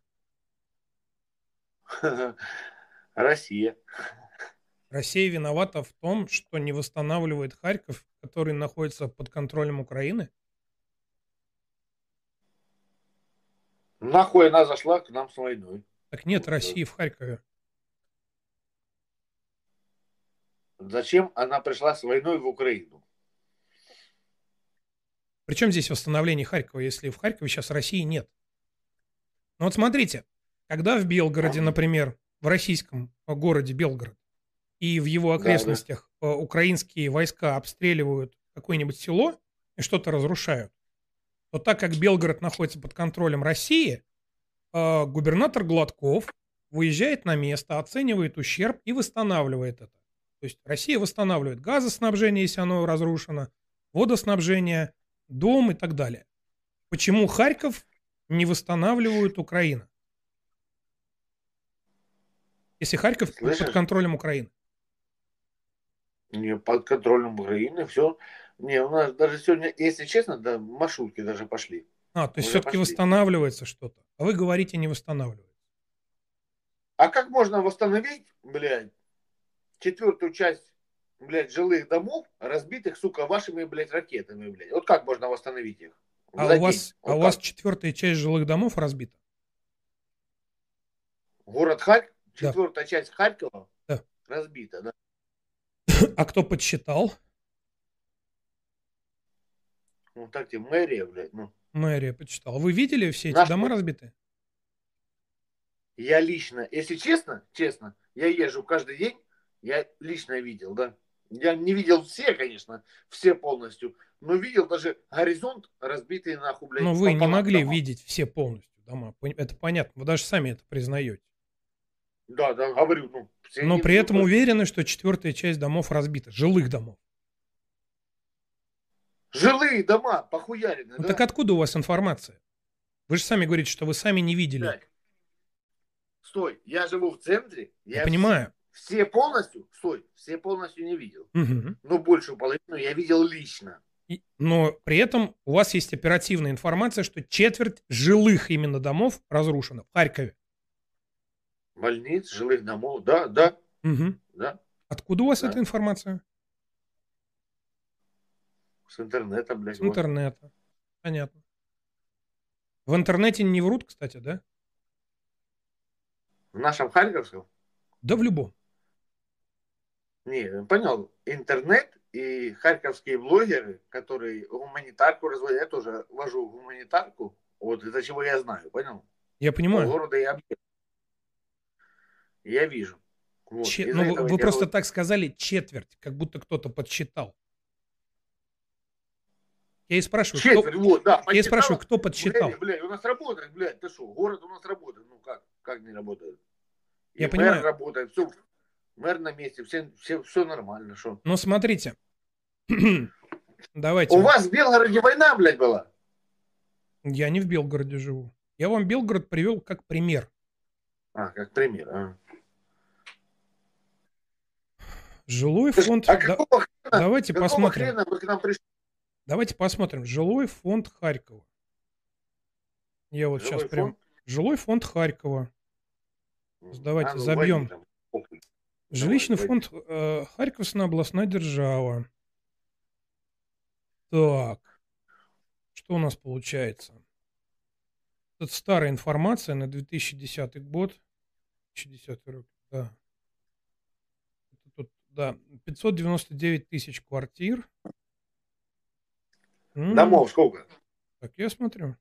Россия. Россия виновата в том, что не восстанавливает Харьков, который находится под контролем Украины? Нахуй она зашла к нам с войной. Так нет России в Харькове. Зачем она пришла с войной в Украину? Причем здесь восстановление Харькова, если в Харькове сейчас России нет? Ну вот смотрите, когда в Белгороде, например, в российском городе Белгород и в его Да, да. окрестностях э, украинские войска обстреливают какое-нибудь село и что-то разрушают, то так как Белгород находится под контролем России, э, губернатор Гладков выезжает на место, оценивает ущерб и восстанавливает это. То есть Россия восстанавливает газоснабжение, если оно разрушено, водоснабжение, дом и так далее. Почему Харьков не восстанавливают Украина? Если Харьков под Слышишь? контролем Украины. Не под контролем Украины, все. Не, у нас даже сегодня, если честно, да, маршрутки даже пошли. А, то есть все-таки восстанавливается что-то. А вы говорите, не восстанавливается. А как можно восстановить, блядь, четвертую часть, блядь, жилых домов, разбитых, сука, вашими, блядь, ракетами, блядь? Вот как можно восстановить их? А у вас, а Вот у вас четвертая часть жилых домов разбита? Город Харьков, Да. четвертая часть Харькова Да. разбита, да. А кто подсчитал? Ну так тебе мэрия, блядь, ну. Мэрия подсчитала. Вы видели все эти Наш- дома разбитые? Я лично, если честно, честно, я езжу каждый день, я лично видел, да. Я не видел все, конечно, все полностью, но видел даже горизонт разбитый нахуй, блядь. Но вы не могли дома. видеть все полностью дома. Это понятно. Вы даже сами это признаете. Да, да, говорю, ну. все Но при этом уверены, что четвертая часть домов разбита. Жилых домов. Жилые дома похуярены, Ну да? так откуда у вас информация? Вы же сами говорите, что вы сами не видели. Блядь. Стой, я живу в центре. Я понимаю. Все полностью, стой, все полностью не видел. Мгм. Но большую половину я видел лично. И- Но при этом у вас есть оперативная информация, что четверть жилых именно домов разрушена в Харькове. Больниц, жилых домов, да, да, Мгм. да. Откуда у вас Да. эта информация? С интернета, блядь. С вот. интернета. Понятно. В интернете не врут, кстати, да? В нашем Харьковском? Да в любом. Не, понял. Интернет и харьковские блогеры, которые гуманитарку разводят, я тоже вожу гуманитарку, вот из-за чего я знаю, понял? Я понимаю. По города я. Я вижу. Вот. Че- ну, вы- вы просто вот- так сказали четверть, как будто кто-то подсчитал. Я и спрашиваю, Четверть, кто, вот, да. я и спрашиваю, кто подсчитал? Блядь, блядь, у нас работает, блядь, ты что, город у нас работает, ну как, как не работает? И Я мэр понимаю. работает, все, мэр на месте, все, все, все нормально, что? Ну, смотрите. Давайте. У вас в Белгороде война, блядь, была? Я не в Белгороде живу. Я вам Белгород привел как пример. А, как пример, а. Жилой фонд... А да- какого хрена, давайте какого посмотрим. хрена вы к нам пришли? Давайте посмотрим. Жилой фонд Харькова. Я вот Жилой сейчас прям... фонд? Жилой фонд Харькова. Давайте А, ну, забьем. там. Жилищный Давай, фонд э, Харьковская областная держава. Так. Что у нас получается? Это старая информация на 2010 год. 2010 год, да. Это тут, да, 599 тысяч квартир. М, Домов сколько? Так, я смотрю.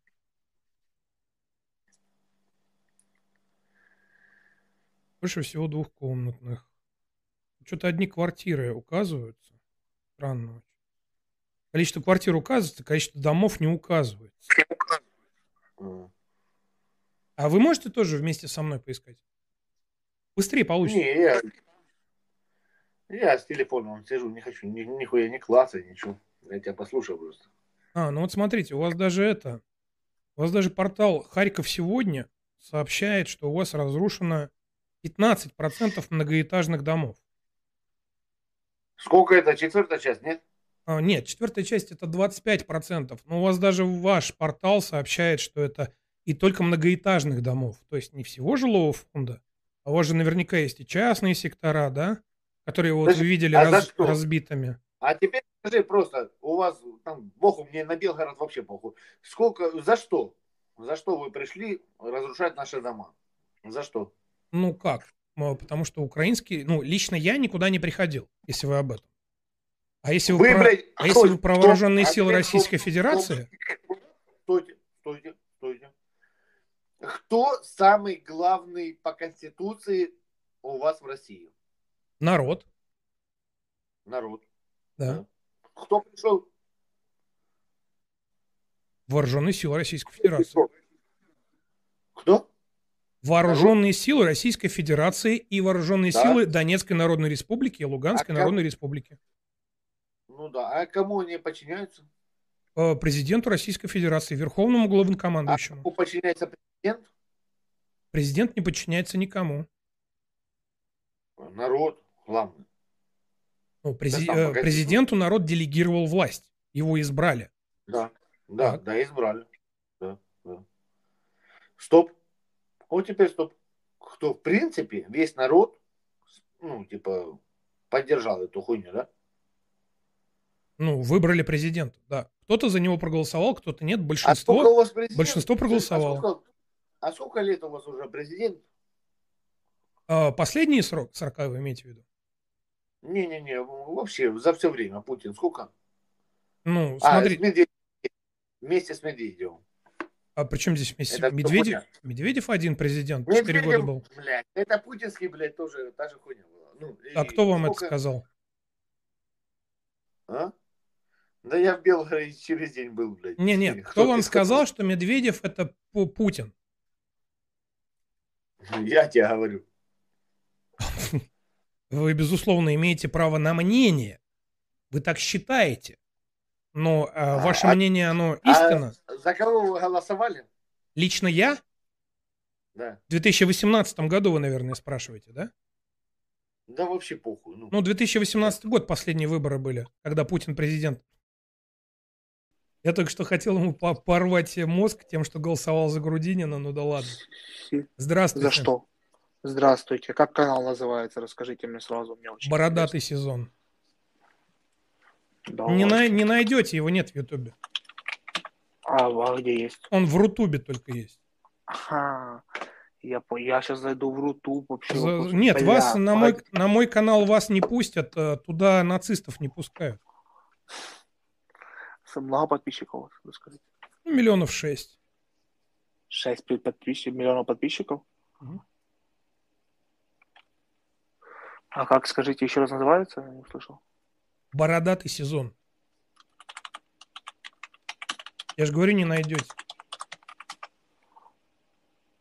Больше всего двухкомнатных. Что-то одни квартиры указываются. Странно. Количество квартир указывается, количество домов не указывается. А. А вы можете тоже вместе со мной поискать? Быстрее получится. Не, я, я с телефоном сижу, не хочу ни, нихуя не клацать, ничего. Я тебя послушаю просто. А, ну вот смотрите, у вас даже это, у вас даже портал Харьков сегодня сообщает, что у вас разрушено 15% многоэтажных домов. Сколько это? Четвертая часть, нет? А, нет, четвертая часть это 25%. Но у вас даже ваш портал сообщает, что это и только многоэтажных домов. То есть не всего жилого фонда, а у вас же наверняка есть и частные сектора, да? Которые вот Подожди, вы видели а раз- разбитыми. А теперь скажи просто, у вас там, богу мне на Белгород вообще похуй. Сколько, за что? За что вы пришли разрушать наши дома? За что? Ну как? Потому что украинский, ну лично я никуда не приходил, если вы об этом. А если вы, Вы, про, блядь, а если вы кто- про кто- вооруженные а силы теперь Российской кто- Федерации, Стойте, стойте, стойте. Кто самый главный по Конституции у вас в России? народ, Народ. Да, Кто пришел? вооруженные силы Российской Федерации. Кто? Вооруженные силы Российской Федерации и вооруженные Да. силы Донецкой Народной Республики и Луганской А Народной Республики. Ну да, а кому они подчиняются? Э, Президенту Российской Федерации, Верховному А главнокомандующему. кому подчиняется президент? Президент не подчиняется никому. Народ, главный. Ну, прези- Да, э, президенту народ делегировал власть. Его избрали. Да, да, Так. да, избрали. Да, да. Стоп. Вот теперь стоп. кто в принципе весь народ, ну, типа, поддержал эту хуйню, да? Ну, выбрали президента, да. Кто-то за него проголосовал, кто-то нет. А сколько у Большинство, вас президент? большинство А проголосовало. сколько, а сколько лет у вас уже президент? А, последний срок 40 вы имеете в виду? Не-не-не, вообще за все время Путин сколько? Ну, А, смотри, с Медведевым. вместе с Медведевым. а при чем здесь вместе? Это кто Медведев? хуйня? Медведев один президент, 4 года Медведев, был. блядь, это путинский, блядь, тоже та же хуйня была. Ну, А и кто вам это сколько- сказал? А? Да я в Белгороде через день был, блядь. Не, нет, кто вам сказал, что Медведев это Пу- Путин? Я тебе говорю. Вы, безусловно, имеете право на мнение. Вы так считаете. Но а, ваше а- мнение, оно А истинно. за кого вы голосовали? Лично я Да. в 2018 году, вы, наверное, спрашиваете, да? Да вообще похуй. Ну, Ну, 2018 год последние выборы были, когда Путин президент. Я только что хотел ему по- порвать мозг тем, что голосовал за Грудинина, ну да ладно. Здравствуйте. За что? Здравствуйте. Как канал называется? Расскажите мне сразу. Мне очень Бородатый сезон. интересно. Не, Давай. на- не найдете, его нет в Ютубе. А, а где есть? Он в Рутубе только есть. Ага. Я, по... я сейчас зайду в Рутуб вообще. За- вопрос- Нет, Бля, вас на мой, погоди. на мой канал вас не пустят, а туда нацистов не пускают. Много подписчиков расскажите. Ну, миллионов шесть. Шесть пи- подписчиков, миллионов подписчиков? Мгм. А как, скажите, еще раз называется? Я не услышал. Бородатый сезон. Я же говорю, не найдете.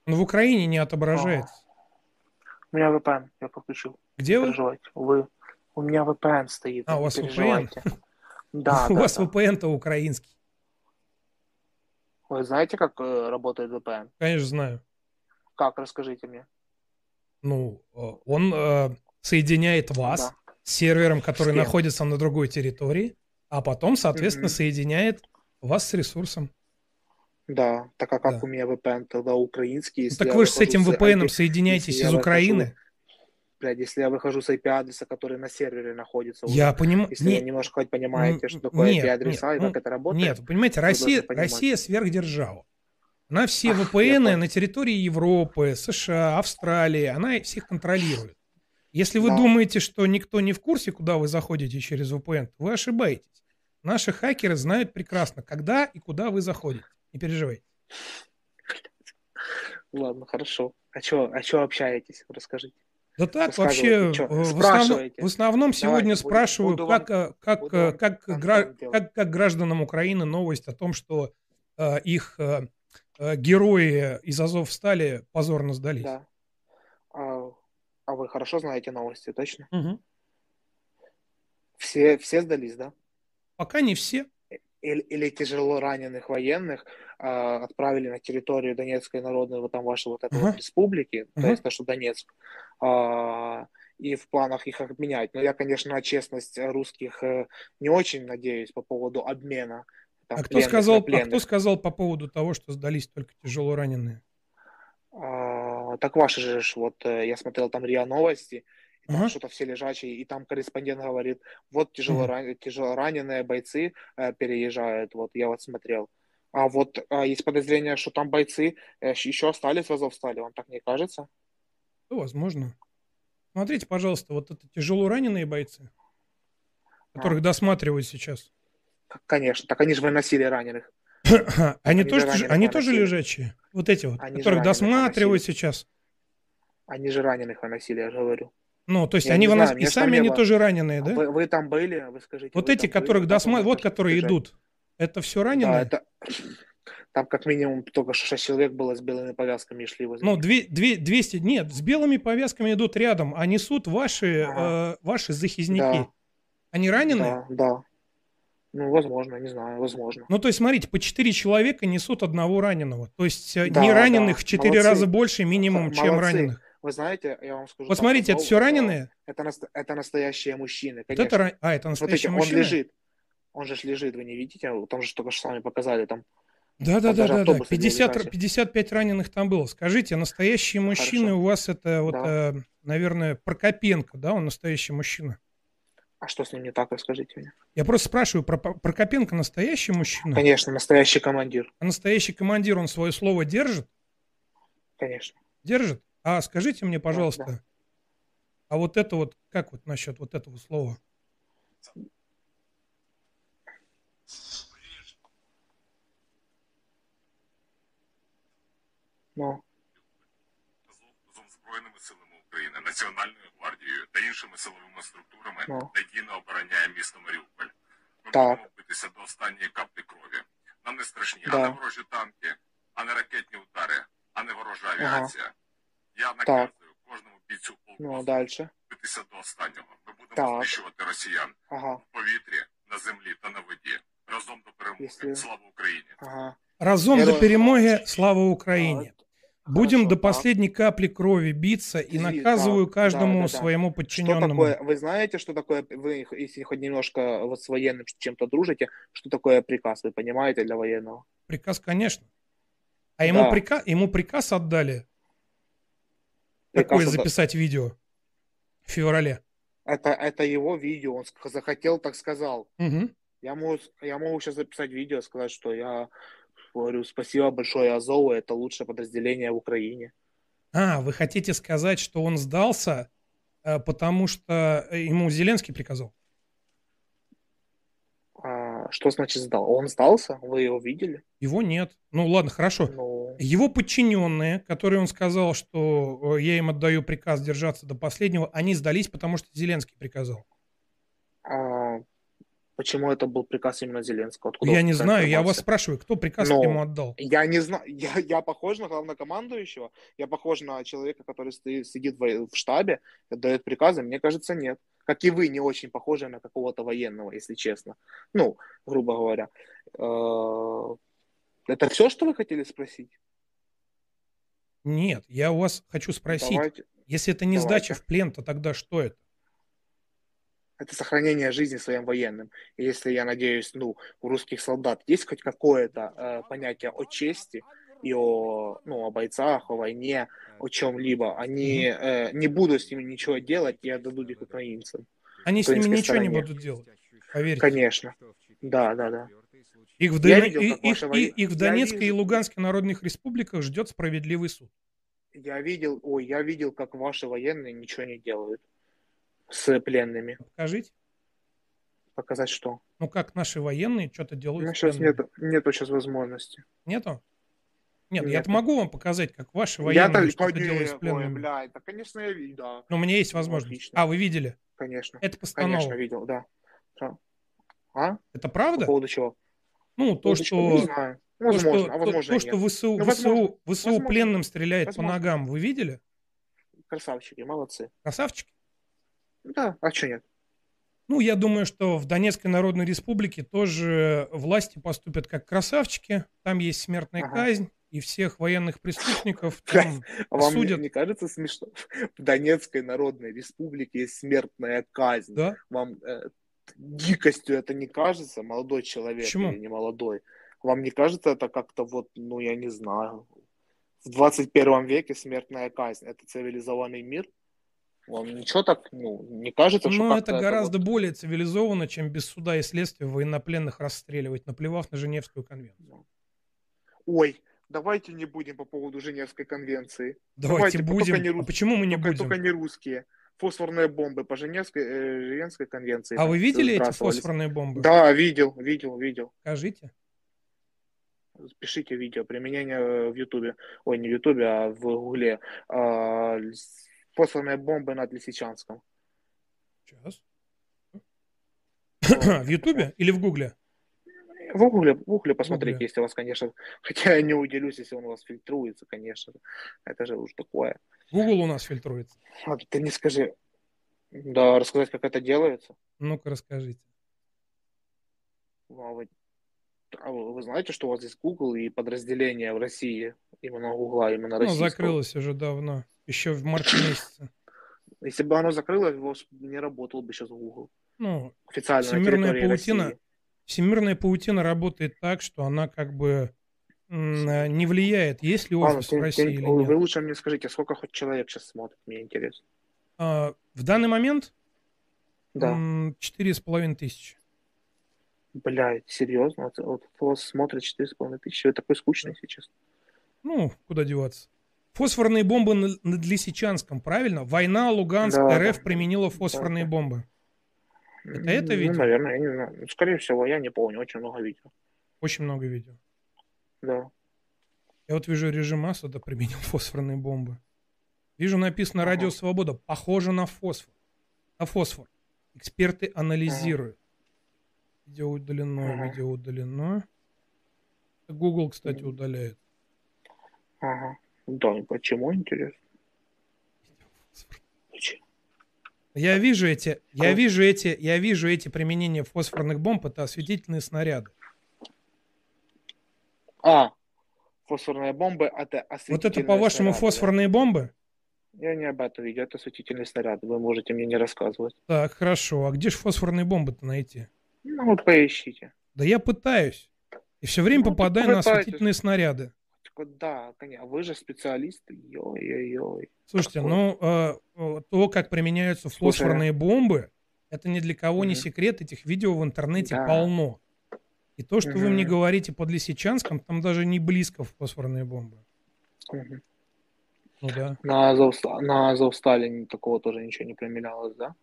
Он в Украине не отображается. У меня VPN, я подключил. Где вы? Вы... У меня VPN стоит, А, у вас VPN? Да, У да, вас да. VPN-то украинский. Вы знаете, как э, работает VPN? Конечно, знаю. Как, расскажите мне. Ну, э, он э, соединяет вас с сервером, который кем? находится на другой территории, а потом, соответственно, Мгм. соединяет вас с ресурсом. Да, так а как Да. у меня VPN тогда украинский? Ну, так вы же с выхожу этим с VPN соединяетесь из выхожу- Украины. Блядь, если я выхожу с IP-адреса, который на сервере находится. Я понимаю- Если не- вы немножко хоть понимаете, что такое нет, IP-адреса нет, и как ну, это работает. Нет, вы понимаете, Россия. Россия сверхдержава. Она все Ах, VPN на территории Европы, США, Австралии, она всех контролирует. Если вы Да. думаете, что никто не в курсе, куда вы заходите через VPN, вы ошибаетесь. Наши хакеры знают прекрасно, когда и куда вы заходите. Не переживайте. Ладно, хорошо. А что а чё общаетесь? Расскажите. Да так, вообще, Рассказывайте, чё? э, в основном, в сегодня Давайте, спрашиваю, буду как, вам- э, как, буду как, контент гра- как, как гражданам Украины новость о том, что э, их э, э, герои из Азов стали позорно сдались. Да. А, а вы хорошо знаете новости, точно? Мгм. Все, все сдались, да? Пока не все. Или, или тяжело раненых военных а, отправили на территорию Донецкой народной, вот там вашей вот этой Ага. вот республики, то Ага. есть то, что Донецк, а, и в планах их обменять. Но я, конечно, на честность русских э, не очень надеюсь по поводу обмена. там, А кто, пленных сказал, а кто сказал по поводу того, что сдались только тяжело раненые? А, так ваши же, вот э, я смотрел там РИА Новости, и там Ага. что-то все лежачие, и там корреспондент говорит, вот тяжело, ран- тяжело раненые бойцы э, переезжают, вот я вот смотрел. А вот а, есть подозрение, что там бойцы э, еще остались в Азовстале, вам так не кажется? Ну, возможно. Смотрите, пожалуйста, вот это тяжело раненые бойцы, которых досматривают сейчас. Конечно, так они же выносили раненых. Они, тоже, они тоже лежачие. Вот эти вот, Они которых досматривают сейчас. Они же раненых выносили, я же говорю. Ну, то есть Я они вынос- знаю, и сами они было. тоже раненые, да? Вы, вы там были, вы скажите. Вот вы эти, были? которых вам досматривают, вот которые к идут, это все Да, раненые? это... Там как минимум только что 6 человек было с белыми повязками и шли возле Ну, них. две, две, 200, нет, с белыми повязками идут рядом, а несут ваши, э, ваши захизники. Да. Они раненые? Да, да. Ну, возможно, не знаю, возможно. Ну, то есть, смотрите, по 4 человека несут одного раненого. То есть, э, Да, не да, раненых в 4 молодцы. раза больше минимум, Х- чем молодцы. раненых. Вы знаете, я вам скажу. Вот смотрите, это все раненые? Это, это настоящие мужчины, Вот конечно. это ра- а, это настоящие он мужчины? лежит. Он же лежит, вы не видите? Там же что-то с вами показали там. Да, да, да, да, да. автобусы для 50, лежачих. 55 раненых там было. Скажите, настоящие мужчины Хорошо. у вас это вот, Да. э, наверное, Прокопенко, да, он настоящий мужчина? А что с ним не так, расскажите мне. Я просто спрашиваю, про Про- Прокопенко настоящий мужчина? Конечно, настоящий командир. А настоящий командир, он свое слово держит? Конечно. Держит? А скажите мне, пожалуйста, а вот это вот, как вот насчет вот этого слова? Ну, разом з Збройними силами України, Національною гвардією та іншими силовими структурами Ну. надійно обороняє місто Маріуполь. Ми Так. будемо битися до останньої каплі крові. Нам не страшні, а не ворожі танки, а не ракетні удари, а не ворожа Ага. авіація. Я наказую кожному бійцю полку ну, битися до останнього. Ми будемо Так. знищувати росіян Ага, в повітрі, на землі та на воді. Разом до перемоги. Якщо- Слава Україні! ага. Разом до Героям перемоги, слава Украине. Будем Хорошо, до последней капли крови биться и наказываю так, каждому да, да, да. своему Что подчиненному. такое, вы знаете, что такое, вы, если хоть немножко вот с военным чем-то дружите, что такое приказ, вы понимаете, для военного? Приказ, конечно. А ему, Да. приказ, ему приказ отдали Приказ такое отда- записать видео в феврале. Это, это его видео, он захотел, так сказал. Мгм. Я могу, я могу сейчас записать видео, сказать, что я говорю спасибо большое Азову, это лучшее подразделение в Украине. А, вы хотите сказать, что он сдался, э, потому что э, ему Зеленский приказал? А, что значит сдал? Он сдался? Вы его видели? Его нет. Ну ладно, хорошо. Ну, Его подчиненные, которые он сказал, что э, я им отдаю приказ держаться до последнего, они сдались, потому что Зеленский приказал. а почему это был приказ именно Зеленского? Откуда я не знаю, я вас спрашиваю, кто приказ Ну, ему отдал? Я не знаю, я, я похож на главнокомандующего, я похож на человека, который стоит, сидит в, в штабе, дает приказы, мне кажется, нет. Как и вы, не очень похожи на какого-то военного, если честно. Ну, грубо говоря. Э, Это все, что вы хотели спросить? Нет, я у вас хочу спросить, Давайте. если это не Давайте. сдача в плен, то тогда что это? Это сохранение жизни своим военным. И если, я надеюсь, ну, у русских солдат есть хоть какое-то э, понятие о чести и о, ну, о бойцах, о войне, о чем-либо, они э, не будут с ними ничего делать и отдадут их украинцам. Они с ними ничего не стороне. будут делать, поверьте. Конечно. Да, да, да. Их в, Я Дон- видел, и- их, и- воен- их в Я Донецкой и вижу. Луганской народных республиках ждет справедливый суд. Я видел, ой, я видел, как ваши военные ничего не делают с пленными. Покажите. Показать что? Ну как наши военные что-то делают с сейчас нету, нету сейчас возможности. Нету? Нет, я-то могу вам показать, как ваши военные что-то ой, делают с ой, пленными. блядь, да, конечно, я видел, да. Но у меня есть Ну, возможность. отлично. А, вы видели? Конечно. Это постанова. Конечно, видел, да. А? Это По правда? поводу чего? Ну, то, что... Не знаю. То, Возможно, что, а возможно то, что. ВСУ, Ну, ВСУ, возможно. ВСУ Возможно. пленным стреляет Возможно. по ногам, вы видели? Красавчики, молодцы. Красавчики? Да, а что нет? Ну, я думаю, что в Донецкой Народной Республике тоже власти поступят как красавчики. Там есть смертная Ага. казнь, и всех военных преступников там вам не, осудят. не кажется смешно? В Донецкой Народной Республике есть смертная казнь. Да? Вам э, дикостью это не кажется, молодой человек Почему? или не молодой? Вам не кажется это как-то вот, ну, я не знаю, в 21 веке смертная казнь – это цивилизованный мир? Вам ничего так, ну, не кажется, что Но это гораздо вот- более цивилизованно, чем без суда и следствия военнопленных расстреливать, наплевав на Женевскую конвенцию. Ой, давайте не будем по поводу Женевской конвенции. Давайте только будем. не А рус- почему мы не только, будем? Только не русские. Фосфорные бомбы по Женевской, э, Женевской конвенции. А вы видели эти фосфорные бомбы? Да, видел, видел, видел. Скажите. Пишите видео. Применение в Ютубе. Ой, не в Ютубе, а в Гугле. А, фосфорные бомбы над Лисичанском. Сейчас. В Ютубе или в Гугле? В Гугле, в Гугле посмотрите, Гугле. если у вас, конечно... Хотя я не удивлюсь, если он у вас фильтруется, конечно. Это же уж такое. Гугл у нас фильтруется. А, ты не скажи. Да, рассказать, как это делается. Ну-ка расскажите. Ну, а вы, а вы вы знаете, что у вас здесь Google и подразделение в России, именно Гугла, именно Ну, российского? закрылось уже давно. Еще в марте месяце. Если бы оно закрылось, вас не работал бы сейчас Google. Ну, Официально на всемирная паутина, России. всемирная паутина работает так, что она как бы не влияет, есть ли Ладно, офис в ты- ты- России или вы нет. лучше мне скажите, сколько хоть человек сейчас смотрит, мне интересно. А, В данный момент Да. четыре с половиной тысячи. Блядь, серьезно? Вот, вот вас смотрит 4,5 тысячи? Вы такой скучный сейчас. Ну, куда деваться. Фосфорные бомбы на, над Лисичанском, правильно? Война, Луганск, Да, РФ да. применила фосфорные Да, бомбы. Это это Ну, видео? наверное, я не знаю. Ну, Скорее всего, я не помню, очень много видео. Очень много видео. Да. Я вот вижу режим Асада применил фосфорные бомбы. Вижу написано «Радио Свобода». Похоже на фосфор. На фосфор. Эксперты анализируют. Видео удалено, Ага. видео удалено. Google, кстати, удаляет. Ага. Да, и почему, интересно? Я вижу эти, я вижу эти, я вижу эти применения фосфорных бомб, это осветительные снаряды. А, фосфорные бомбы, это Вот это, осветительные по-вашему, снаряды, да? фосфорные бомбы? Я не об этом видео, это осветительный снаряд, вы можете мне не рассказывать. Так, хорошо. А где же фосфорные бомбы-то найти? Ну, вот поищите. Да я пытаюсь. И все время Ну, попадаю на осветительные снаряды. Так, Да, конечно, вы же специалисты, ой-ой-ой. Слушайте, Какой? ну э, то, как применяются Слушай, фосфорные бомбы, это ни для кого не Мгм. секрет. Этих видео в интернете Да. полно. И то, что вы мне говорите под Лисичанском, там даже не близко фосфорные бомбы. Мгм. Ну да. На, Азов, на Азовстале такого тоже ничего не применялось, да?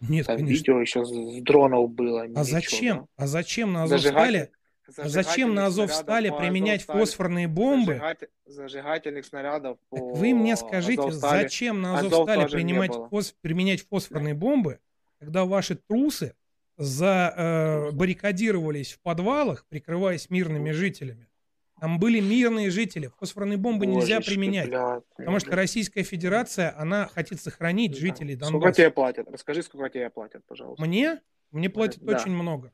Нет, Там конечно. видео еще с, дронов было. А ничего, зачем? да? А зачем на Азовстале? Зачем на снарядов по применять фосфорные бомбы? Зажигатель- зажигательных снарядов по Вы мне скажите, зачем на Азов не принимать фос- применять фосфорные бомбы, когда ваши трусы за, э, в подвалах, прикрываясь мирными жителями? Там были мирные жители. Фосфорные бомбы нельзя Божечки, применять. блядь. Потому что Российская Федерация, она хочет сохранить жителей Сколько Донбасса. тебе платят? Расскажи, сколько тебе платят, пожалуйста. Мне? Мне платят Да. очень много.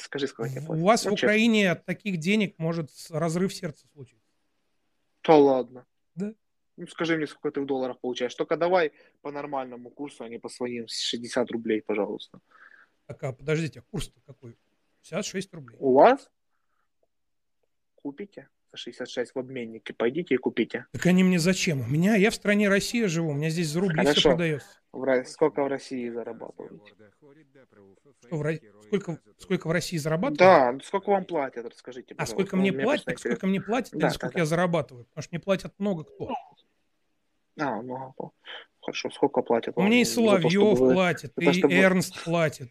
Скажи, сколько тебе У платят. вас Ну, в честно. Украине от таких денег может разрыв сердца случиться. Да ладно. Да. Ну скажи мне, сколько ты в долларах получаешь. Только давай по нормальному курсу, а не по своим 60 рублей, пожалуйста. Так, а подождите, а курс-то какой? 56 рублей. У вас? Купите 66 в обменнике. Пойдите и купите. Так они мне зачем? У меня, я в стране Россия живу, у меня здесь за рубли все Хорошо. продается. В Ро- Сколько в России зарабатываете? Что в сколько, сколько в России зарабатываю? Да, ну сколько вам платят, расскажите, А пожалуйста. сколько Ну, мне мне платят? Так сколько мне платят Да, или сколько да, я да. зарабатываю? Потому что мне платят много кто. А, ну, хорошо, сколько платят меня и за то, Соловьев вы- платит, за то, и чтобы- Эрнст платит.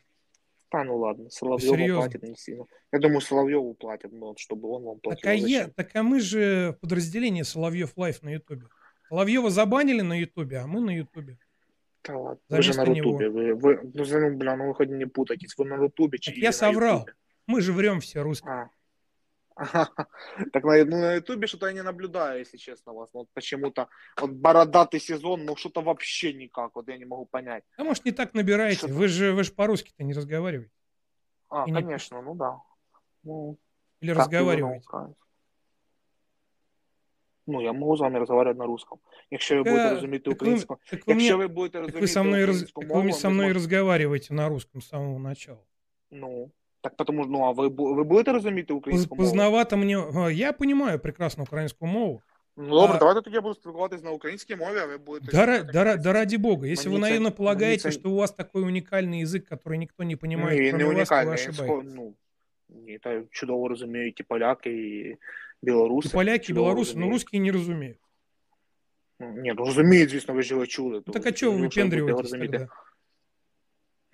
А, ну ладно, Соловьеву серьезно? платят не сильно. Я думаю, Соловьеву платят, ну, вот, чтобы он вам платил. Так а, я, так а мы же подразделение Соловьев Live на Ютубе. Соловьева забанили на Ютубе, а мы на Ютубе. Да ладно, вы же на. Рутубе. Вы, вы, ну, ну, бля, ну вы хоть не путайтесь. Вы на Рутубе Так я на соврал. Ютубе? Мы же врем все русские. А. Так на, ну, на Ютубе что-то я не наблюдаю, если честно, вас. Ну, Вот почему-то вот бородатый сезон, ну что-то вообще никак, вот я не могу понять. А может не так набираете? Что-то- Вы же, вы же по-русски-то не разговариваете. А, И не конечно, ну да. Ну, Или как вы разговариваете? наукаєте? Ну, я можу з вами розмовляти на русском. Якщо ви Так, будете а, розуміти так ви- українську, так ви якщо мне- ви будете Так розуміти вы со мной, раз- українську так мову, вы ви со мной зможете- разговариваете на русском с самого начала. Ну, так потому ну, а ви, бу- ви будете розуміти Поз- українську мову? Поздновато мне... а, Я понимаю прекрасно украинскую мову. Ну, добре, А- давайте тоді я буду спілкуватись на українській мові, а ви будете... Да, ра- да, ра- да ради бога. Если вы Мне це- наивно полагаете, мені це- что у вас такой уникальный язык, который никто не понимает, Ні, кроме не вас, то вы унікальний. я ошибаетесь. схо- Ну, ні, та чудово розуміють і поляки, і білоруси. И поляки, и чудово белорусы, но розуміють. русские не разумеют. Ну, Ні, ну розуміють, звісно, ви ж його чули. Ну, так а чего вы Ну,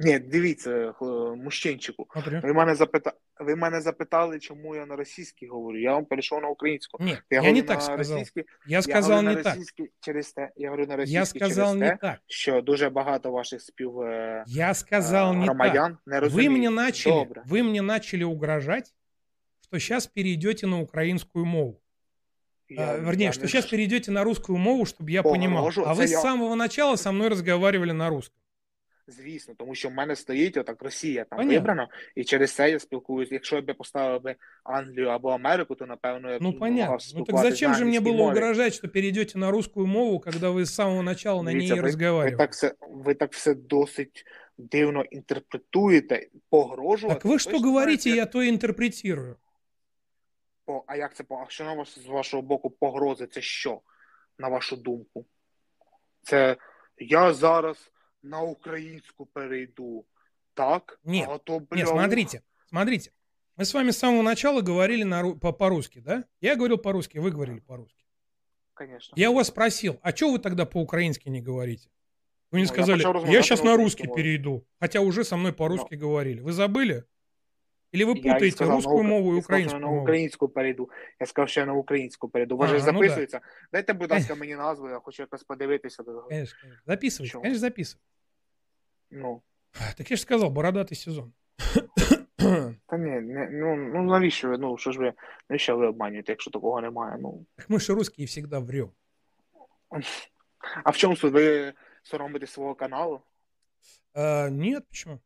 Ні, дивіться, хл- мужчинчику. Смотрю. Ви мене, запита... ви мене запитали, чому я на російській говорю. Я вам перейшов на українську. Нет, я, я говорю не на так сказал. російській- Я сказал говорю не на так. російській через те. Я говорю на російській Я сказал через не те, так. що дуже багато ваших спів е, Я сказал е, не громадян так. не Вы розуміють. мне начали, Добре. вы мне начали угрожать, что сейчас перейдете на украинскую мову. Я- А, вернее, я что не- сейчас перейдете на русскую мову, чтобы я Погрожу, понимал. А це вы с я- самого начала со мной разговаривали на русском. Звісно, тому що в мене стоїть отак Росія там Понятно. вибрано, і через це я спілкуюсь. Якщо б я поставив би Англію або Америку, то напевно я б Ну намагався понятно. Ну так спілкуватись зачем на же мне англійській было мові. угрожать, что перейдете на русскую мову, когда вы с самого начала на Дивіться, ней ви, ви, разговаривали? так все, ви так все досить дивно інтерпретуєте, погрожувати. Так вы что Точно говорите, знаєте, я то и интерпретирую. По, а як це по, а що на вас з вашого боку погрози? Це що, на вашу думку? Це я зараз на українську перейду. Так? Нет, а то, бля, Нет, смотрите, смотрите. Мы с вами с самого начала говорили на, ру- по- по-русски, да? Я говорил по-русски, вы говорили по-русски. Конечно. Я у вас спросил, а что вы тогда по-украински не говорите? Вы не Ну, я сказали, почав я, розмовляти сейчас на на українській русский мові. перейду, хотя уже со мной по-русски говорили. Вы забыли? Или вы Я їй путаєте сказав, на русскую укра- мову и я сказав, що украинскую на мову? українську перейду. Я сказав, що я на українську перейду. У вас же Ага, ну записується. Дайте, будь ласка, мені назву, я хочу якось подивитися. Конечно, конечно. Записывайте, Чё? конечно, записывайте. Ну. Так я же сказал, бородатый сезон. Та ні, не, ну, ну навіщо ви? Ну, що ж ви, навіщо ви обманюєте, якщо такого немає? Ну. Так мы же русские всегда врем. А в чому суть? Ви соромитесь свого каналу? А, нет, почему?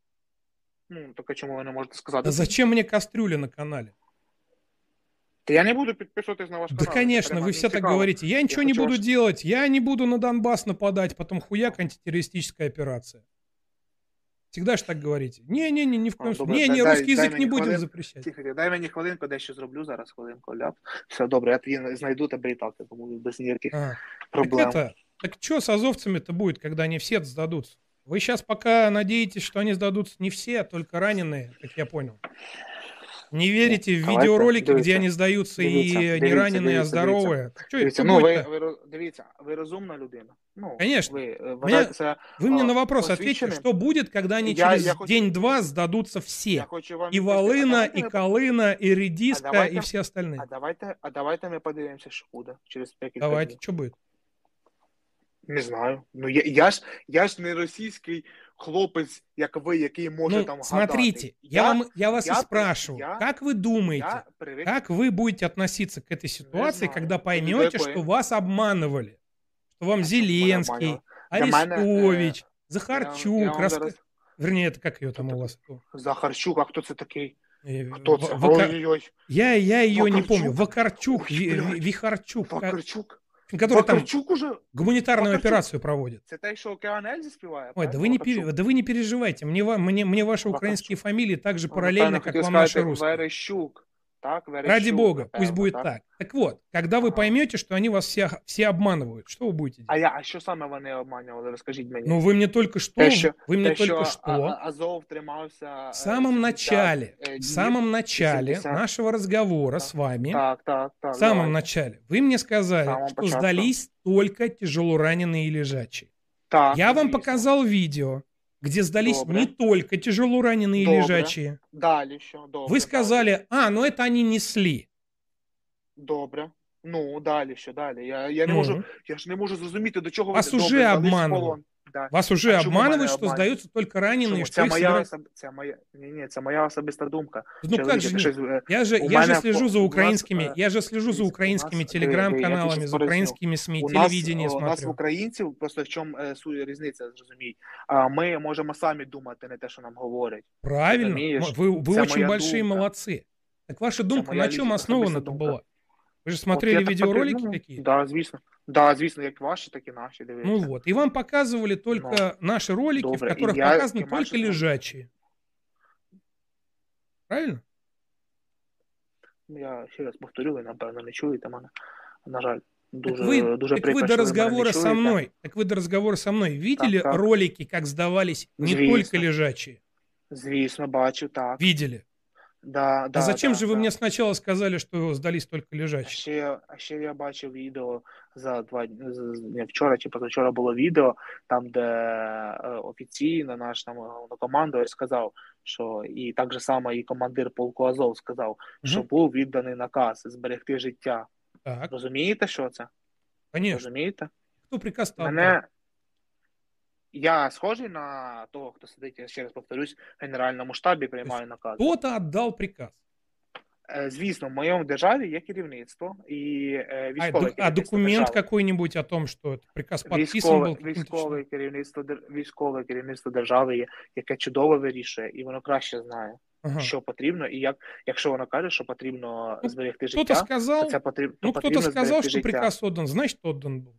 Ну, так а чому ви не можете сказати? Да зачем мне кастрюля на канале? Та я не буду підписуватись на ваш Да, канал. конечно, Прямо вы не все так цікаво. говорите. Я ничего не хочу буду ваш- делать. Я не буду на Донбасс нападать, потом хуяк антитеррористическая операция. Всегда же так говорите. Не-не-не, ни в коем А, случае. добре, Не-не, дай- русский дай язык не мені будем хвилин- запрещать. Тихо, дай мені хвилинку, дещо зроблю зараз, хвилинку, ляп. Все добре, я тоді знайду тебе і так, я думаю, без ніяких А, проблем. Так это, так что с азовцами-то будет, когда они все сдадутся? Вы сейчас пока надеетесь, что они сдадутся не все, а только раненые, как я понял. Не верите в давайте, видеоролики, где дивіться, они сдаются дивіться, и не дивіться, раненые, а дивіться, здоровые. Что Дивіться, это ну, ви, будет-то? ви, роз- дивіться, ви розумна людина. Ну, Конечно. Ви, е, Меня- вважаєтеся, Вы мне а, на вопрос ответьте, освіченим. что будет, когда они Я- через я хочу- день-два сдадутся все? Я хочу вам И відповісти. А Волына, давайте и ми- Колына, и Редиска, А давайте- и все остальные. А давайте, а давайте ми подивимося, що буде через декілька Давайте, днів. что будет? Не знаю. Ну я, я ж я ж не російський хлопець, як ви, який може Ну, там смотрите, гадати. я, вам, я вас я и спрашиваю, я- как вы думаете, я привык- как вы будете относиться к этой ситуации, когда поймете, что вас обманывали, что вам Зеленский, мене, Арестович, Захарчук, я вам раска- зараз- Вернее, это как ее там у вас? Захарчук, а хто це такий? Э, Хто це? В- Вака- Ой-ой-ой. Я, я ее не Вакарчук? помню. Вакарчук, Ой, Вихарчук, ка- Вакарчук? который там Вакарчук уже? гуманитарную Вакарчук? операцию проводит. Це той, що Океан Ельзі співає? Ой, да правильно? вы, не Вакарчук? пере- да вы не переживайте. Мне, ва- мне, мне ваши украинские фамилии так же Ну, параллельно, напевно, как хотів вам наши сказати русские. Верещук. Так, Верещук, Ради бога, напевно, пусть будет так. Так вот, когда вы поймете, что они вас все, все обманывают, что вы будете делать? А я, а що саме вони обманювали? Розкажіть мені. Ну, вы мне только что, Те, що, вы мне те, только що что, А- А- Азов тримався в самом 70, начале, е, в днів, самом начале 80. нашего разговора с вами, Так, так, так. в самом давайте. начале, вы мне сказали, самом что початку. сдались только тяжело раненые и лежачие. Так, Я вам звісно. показал видео, где сдались Добре. не только тяжело раненые и Добре. лежачие. Далі що? Добре. Вы сказали, а, ну это они несли. Добре. Ну, далі що, далі. Я, я не Ну? можу, я ж не можу зрозуміти, до чого Вас ви уже добре, здались в обманывают. полон. Да. Вас уже А чому мене обманывают, что обманюють? сдаются только раненые, Чому? что Це их моя, собирают- особ... це моя... Ні, ні, це моя особиста думка. Ну Що, как видите, же нет? щось, е, Я же, у я же мене слежу по- за у нас, украинскими, е, я же слежу за украинскими нас, диви, диви, я телеграм-каналами, тобі за поясню. украинскими СМИ, У нас, телевидение у нас в смотрю. українців просто в чому е, су- різниця, зрозумій. А ми можемо самі думати, не те, що нам говорять. Правильно, Розумієш? М- вы, вы Це очень моя большие думка. молодцы. Так ваша думка моя на чем лична основана-то особиста думка. была? Вы же смотрели От я так видеоролики подив- ну, какие? Да, звісно. Да, звісно, як ваші, так і наші. Дивіться. Ну вот, и вам показывали только Ну, наши ролики, в добре, і которых я- показаны і только Маша- лежачие. Правильно? Я ще раз повторю, ви, напевно, не чуєте мене. На жаль, дуже, Так вы, дуже так прикро, вы що до ви мене не разговора со чуєте. мной, так вы до разговора со мной видели так. ролики, как сдавались не Звісно. только лежачие? Звісно, бачу, так. Видели? Да, да, а зачем да, же вы да. мне сначала сказали, что сдались только А ще, а ще я бачив відео за два дні, не вчора чи позавчора було відео, там, де е, офіційно наш там головнокомандувач сказав, що і так же само і командир полку Азов сказав, що був відданий наказ зберегти життя. Так, Розумієте, що це? конечно. Розумієте? Кто приказ Мене я схожий на того, хто сидить, я ще раз повторюсь, в генеральному штабі приймає наказ. Кто-то отдал приказ. Е, Звісно, в моєму державі є керівництво і е, А, військове ду- а керівництво документ держави. какой-нибудь о том, что этот приказ подписан Військове, был каким-то військове керівництво дер- військове керівництво держави є, яке чудово вирішує, і воно краще знає, Ага. що потрібно, і як якщо воно каже, що потрібно зберегти життя, Кто-то сказал, то це потрібно. ну то кто-то потрібно сказал, зберегти что життя. приказ отдан, значит отдан был.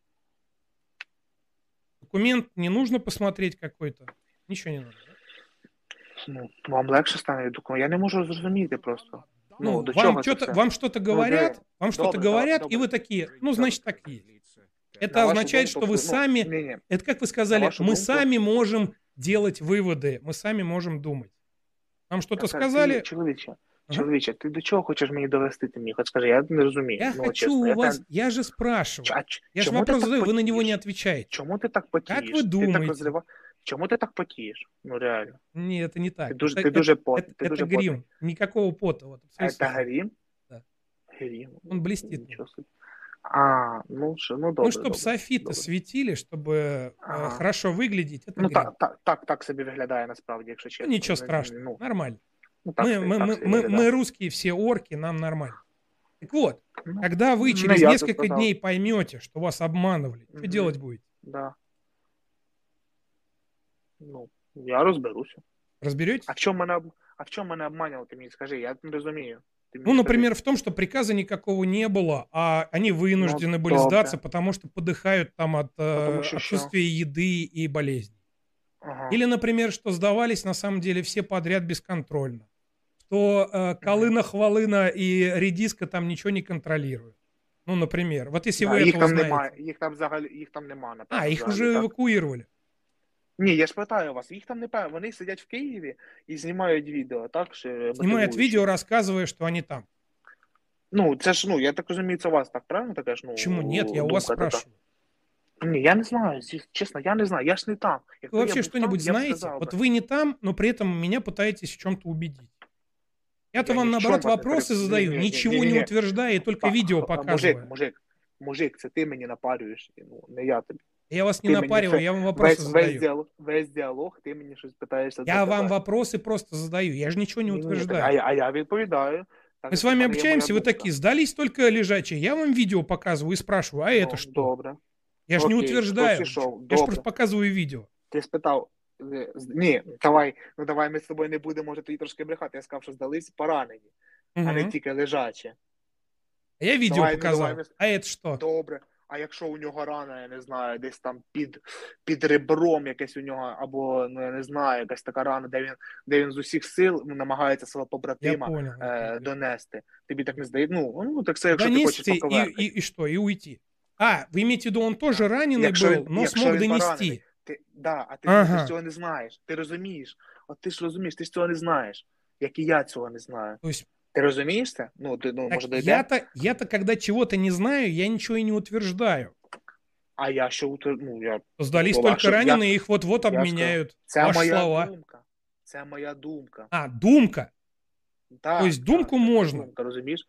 Документ не нужно посмотреть какой-то. Ничего не да? Ну, вам легше стане документ. Я не можу зрозуміти просто. Ну, Ну, до вам чого что-то, вам что-то Ну, говорят, вам что-то Добре, говорят, добре. и вы такие, ну, значит, так есть. Это На означает, что вы ну, сами, не-не. это как вы сказали, мы думку- сами можем делать выводы, мы сами можем думать. Нам что-то сказали, ти, чоловіче, чоловіче, ти до чого хочеш мені довести ти мені? Хоч скажи, я не розумію. я ну, хочу чесно, у я вас, те- я же спрашиваю, Ч- а ч- я же чому ти вопрос так задаю, вы на него не потієш? отвечаете. Чому ти так потієш? ви Ти думаєте? так розрива... Чому ти так потієш? Ну реально. Не, это не так. Ти дуже, это, ти это- дуже пот, это- ти это дуже грим, никакого пота. Вот, потний. абсолютно. Це грім? Да. Грім. Он блестит. Нічого собі. А, ну що, ну добре. ну, чтобы добре. софиты светили, чтобы э, Ага. хорошо выглядеть, это Ну грим. так, так, так, так собі виглядає насправді, якщо Ну, чесно. ничего Ну, страшного, Ну, нормально. ну, так, мы, собі- мы, так мы, собі мы, виглядає. мы русские все орки, нам нормально. Так вот, Ну, когда вы ну, через я бы несколько сказал. дней поймете, что вас обманывали, что Мгм. делать будете? Да. Ну, я розберуся. Разберетесь? А в чому мене, об- а в чому мене обманювали, ти мені скажи, я не розумію. Ти мені Ну, скажи. например, в том, что приказа никакого не было, а они вынуждены были добре. сдаться, потому что подыхают там от э, Потому что что? отсутствия еды и болезней. Ага. Или, например, что сдавались на самом деле все подряд бесконтрольно. Что э, Колына, Хвалына и Редиска там ничего не контролируют. Ну, например. Вот если Да, вы їх этого там знаете. немає, їх там взагалі, їх там немає, напевно. А, их взагалі, уже так? эвакуировали. Ні, я ж питаю вас, їх там не певно, вони сидять в Києві і знімають відео, так? Що Снимают мотивуючи. видео, рассказывая, что они там. Ну, це ж, ну, я так розумію, це у вас так, правильно таке ж? Ну, Почему нет? Я у вас думка така. спрашиваю. Ні, я не знаю, зі- чесно, я не знаю, я ж не там. Якби Вы я вообще був что-нибудь там, я б знаете? сказав Вот би. вы не там, но при этом меня пытаетесь в чем-то убедить. Я-то Я вам, ни в наоборот, чем вас не вопросы пере- задаю, не-не-не, ничего не не-не-не. утверждая, и только Так, видео а, показываю. Мужик, мужик, мужик, це ти мені напарюєш, ну, не я тобі. Я вас не Ти мені напариваю, це- я вам вопросы весь, задаю. Весь діалог, весь діалог, ти мені щось питаєшся. Я вам задавати. вопросы просто задаю, я же ничего не Ні-ні, так, утверждаю. А я, а я відповідаю. Так, Мы с це вами в мене є общаемся, моя вы думка. такие, сдались только лежачие. Я вам видео показываю и спрашиваю, а это Ну, что? Добре. Я же не Окей, утверждаю. хтось ішов. Я же Добре. просто показываю видео. Ти спитав. е, з- Ні, давай, ну давай ми з тобою не будемо, може, тоді трошки брехати. Я сказав, що здались поранені, а не Мгм. тільки лежачі. А Я видео Давай, ну, показал. давай ми- А это что? Добре. А якщо у нього рана, я не знаю, десь там під, під ребром якесь у нього, або ну я не знаю, якась така рана, де він, де він з усіх сил намагається свого Я побратима понял. е, донести. Тобі так не здається? Ну, ну так це якщо ти хочеш Донести и, поковеркати. и, и что? И уйти. А, вы имеете в виду, он тоже раненый Якщо был, він- но якщо смог він донести. поранений. Ти, да, а ти, Ага. ти ж цього не знаєш. Ти розумієш. От ти ж розумієш, ти ж цього не знаєш. Як і я цього не знаю. То есть, Ти розумієш це? Ну, ти, ну так може дойде? я-то, я-то, когда чего-то не знаю, я ничего и не утверждаю. А я що утвер- ну, я... Сдались Ну, а только що- я- раненые, их вот-вот я ж обменяют. Це Ваши моя слова. думка. Це моя думка. А, думка. Так, То есть думку так, це моя можна. Думка, розумієш?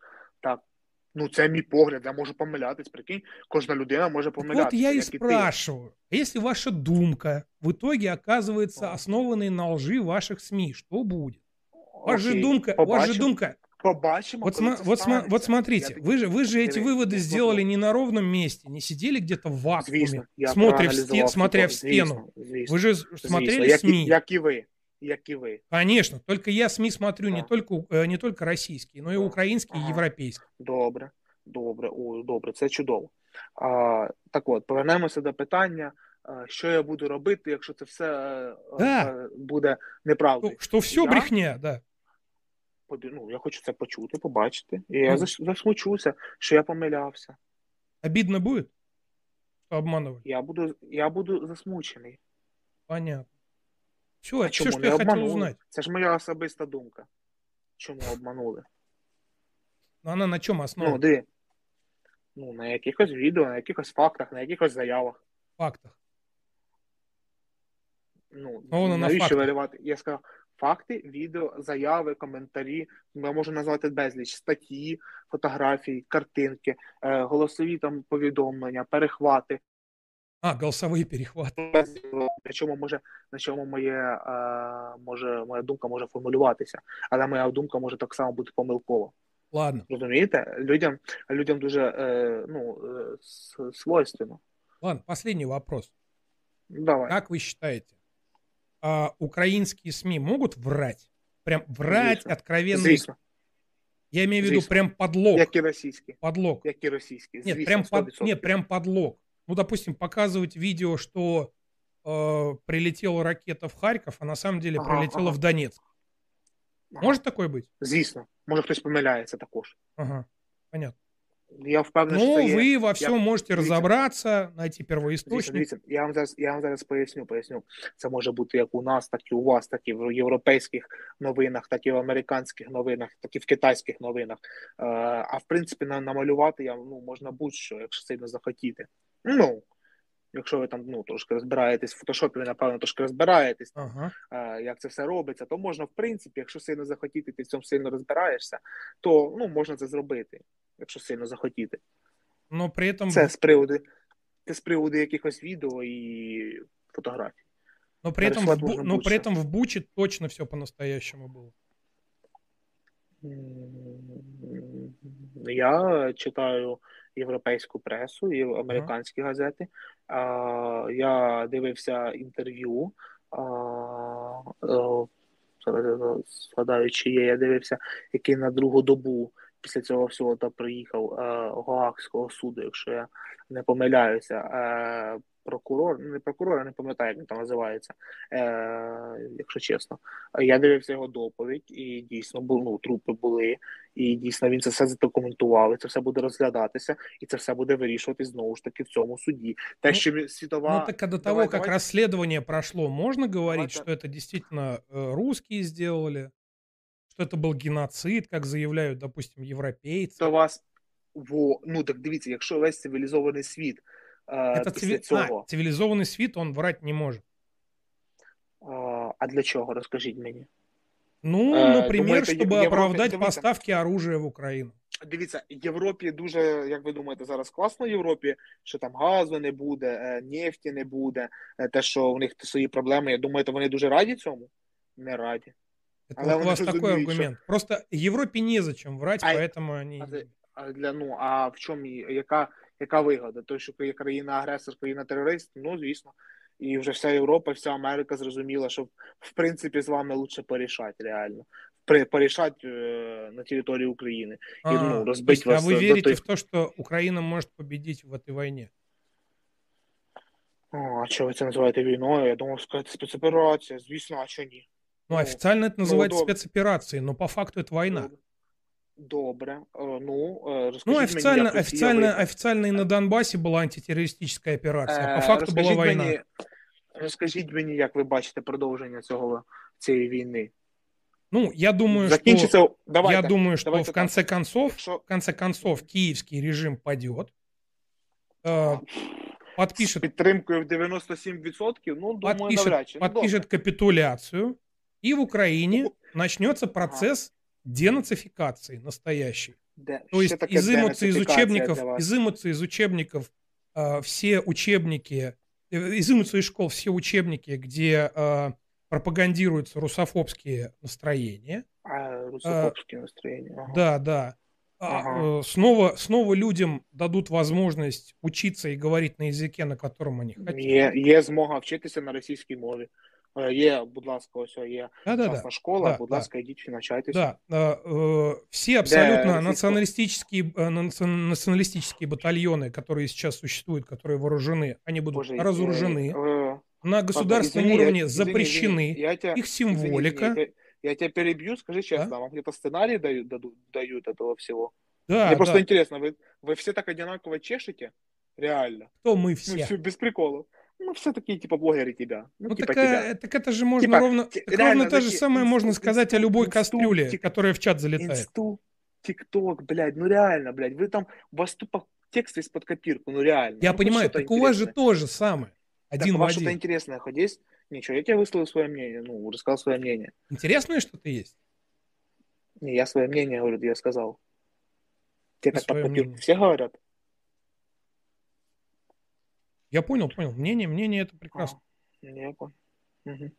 Так. Ну, це мій погляд, я можу помилятись, прикинь. Кожна людина може Так помилятися. вот я и як і ти. спрашиваю, если ваша думка в итоге оказывается основанной на лжи ваших СМИ, что будет? Ваша же Окей, думка, ваша же побачимо. думка. Побачимо, Вот, коли сма- це вот, сма- станеться. вот смотрите, Я вы же, вы же эти Диви, выводы я сделали зроблю. не на ровном месте, не сидели где-то в вакууме, Звісно, я смотря в, проаналізував стен, смотря в цю- стену. звісно, звісно, Вы же звісно, смотрели як, і- СМИ. як і ви. Як і ви. Конечно, только я СМИ смотрю не, Да. только, э, не только российские, но и Да. украинские, и Ага. европейские. Добре, добре, ой, добре, це чудово. А, так от, повернемося до питання, що я буду робити, якщо це все е, Да. е, буде неправдою. Что все Я- брехня, да. Ну, я хочу це почути, побачити. І я Ну. засмучуся, що я помилявся. Обидно будет, что обманывали? Я буду, я буду засмучений. Понятно. А все, чому что не я обманули? узнать. Це ж моя особиста думка. Чому обманули? Но она на чем Ну, основана? де? Ну, на якихось відео, на якихось фактах, на якихось заявах. фактах. Ну, Ну, воно навіщо фактах. виривати? Я сказав, факти, відео, заяви, коментарі. Я можу назвати безліч статті, фотографії, картинки, е, голосові там повідомлення, перехвати. А, голосовые перехваты. На чому може, на чому моє, е, може, моя думка може формулюватися, але моя думка може так само бути помилкова. Ладно, Розумієте? Людям, людям дуже е, ну, е, с- свойственно. ладно, последний вопрос. Давай. Как вы считаете, а, украинские СМИ могут врать? Прям врать Звісно. откровенно? Звісно, Я имею в виду Звісно. прям подлог. як і російські. Подлог. Як і російські. Нет, Звісно, прям, под, 100%. нет, прям подлог. Ну, допустим, показывать видео, что э, прилетела ракета в Харьков, а на самом деле Ага, прилетела ага. в Донецк. Ага. Может такое быть? Звісно, Може хтось помиляється також. Ага, понятно. Я впевнений, що Ну, це є. ви во я- всьому можете дивіться, розібратися, знайти Дивіться, первоісточник. дивіться, я вам зараз я вам зараз поясню, поясню. Це може бути як у нас, так і у вас, так і в європейських новинах, так і в американських новинах, так і в китайських новинах. Е, а в принципі, на, намалювати я ну можна будь-що, якщо сильно захотіти. Ну, якщо ви там ну трошки розбираєтесь в фотошопі, ви напевно трошки розбираєтесь, Ага. е, як це все робиться, то можна, в принципі, якщо сильно захотіти, ти в цьому сильно розбираєшся, то ну можна це зробити, якщо сильно захотіти. Но при этом, Це з приводу, це з приводу якихось відео і фотографій. но при этом, в, Нарисовать Бу- можно но при больше. этом в Буче точно все по-настоящему было. М, Я читаю європейську пресу і американські газети. А, Я дивився інтерв'ю. е, я згадаю, чи є. Я дивився, який на другу добу після цього всього та приїхав е, Гаагського суду, якщо я не помиляюся. Е, Прокурор, ну, не прокурор, я не пам'ятаю, як він там називається, е, якщо чесно. Я дивився його доповідь, і дійсно бу- ну, трупи були, і дійсно він це все задокументував, і це все буде розглядатися, і це все буде вирішувати знову ж таки в цьому суді. Те, Ну, що він- світова. Ну, так а до того, Давай, как давай. расследование прошло, можно говорить, Давайте. что это действительно э, русские сделали? Что это был геноцид, как заявляют, допустим, европейцы? до вас во ну так дивіться, якщо весь цивілізований світ е, Это після цивили- цього, а, цивилизованный свет, он врать не может. е, а для чого розкажіть мені? Ну, Э, например, думаете, чтобы Европе- оправдать дивіться. поставки оружия в Украину. Дивіться, Європі дуже, як ви думаєте, зараз класно в Європі, що там газу не буде, е, нефті не буде, е, те, що в них свої проблеми. Я думаю, вони дуже раді цьому? Не раді. Это Але вот у вони вас такой розуміють, що- аргумент. Просто Европе незачем врать, А- поэтому они... А, це- а для ну а в чому її- яка, яка вигода? То, що є країна-агресор, країна-терорист, ну звісно. І вже вся Європа, вся Америка зрозуміла, що в принципі з вами лучше порішати реально. При, порішати е, на території України. І А, ну, то розбити есть, а вас вы до верите тих- в то, что Украина может победить в этой войне? О, а що ви це називаєте війною? Я думав сказати спецоперація. Звісно, а що ні? Ну, официально это ну, называется добре. спецоперацией, но по факту это война. Добре. Е, Ну, е, розкажіть Ну, мені, официально, як Росія официально, виграє. официально и на Донбассе была антитеррористическая операция, а Е, по факту была розкажіть война. Мені, розкажіть мені, як ви бачите продовження цього цієї війни. Ну, я думаю, Закінчиться. что, Давайте, я думаю, что давайте в конце так. концов, Якщо- в конце концов, киевский режим падет, э, з подпишет, підтримкою в 97%, ну, думаю, подпишет, навряд чи. Ну, добре. подпишет капитуляцию, и в Украине начнется процесс денацификации настоящий. Де- То що есть таке изымутся из денацифікація учебников, для вас? изымутся из учебников э, все учебники, э, изымутся из школ все учебники, где э, пропагандируются русофобские настроения. А, русофобське настроєння. Ага. Да, да. А, Ага. э, снова, снова людям дадут возможность учиться и говорить на языке, на котором они хотят. Є, є змога вчитися на російській мові. Е, Є, будь ласка, ось є Да-да-да. частна школа, Да, будь да. ласка, йдіть навчайтеся. Да, э, э, все абсолютно российского- националистические, э, наци- националистические батальоны, которые сейчас существуют, которые вооружены, они будут Боже, разоружены. э, на государственном извини, я- уровне извини, запрещены. извини, я тебя- Их символика. извини, я, тебя- я тебя перебью, скажи честно, вам где-то сценарий дают, дадут, дают этого всего? Да, Мне просто да. интересно, вы, вы все так одинаково чешете? Реально? Кто мы Ну, все? все без приколов. Ну, все такие, типа, блогеры тебя. Ну, Ну, типа так, тебя. э, так это же можно Типа, ровно, те- так реально, ровно то же самое можно инсту- сказать о любой инсту- кастрюле, тик- которая в чат залетает. Инсту, ТикТок, блядь, ну реально, блядь, вы там, у вас тупо текст из-под копирку, ну реально. Я Ну, понимаю, так у вас же интересное. то же самое. Так, Один у в вас что-то один. интересное хоть есть? Ничего, я тебе высказал свое мнение, ну, рассказал свое мнение. Интересное что-то есть? Не, я свое мнение говорю, я сказал. Тебе так под копирку мнение. все говорят? Я понял, понял. Мнение, мнение это прекрасно. Не, я понял. Мгм.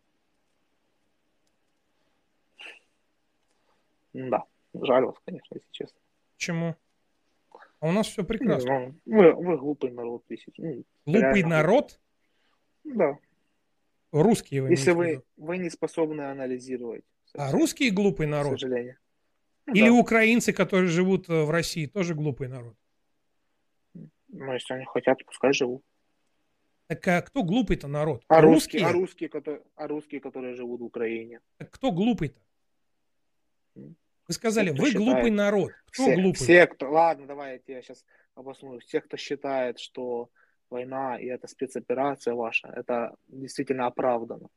Да, жаль вас, конечно, если честно. Почему? А у нас все прекрасно. Ну, вы, вы глупый народ, если ну, Глупый реально народ? Да. Русские вы Если вы, вы не способны анализировать. А русские глупый К народ? сожалению. Ну Или да. украинцы, которые живут э, в России, тоже глупый народ? Ну, если они хотят, пускай живут. Так а кто глупый-то народ? А русские, а русские, которые, а русские, которые живут в Украине. Так кто глупый-то? Вы сказали, Все, вы считает- глупый народ. Кто все, глупый? все, кто... Ладно, давай я тебе сейчас обосную. Все, кто считает, что война и эта спецоперация ваша, это действительно оправдано.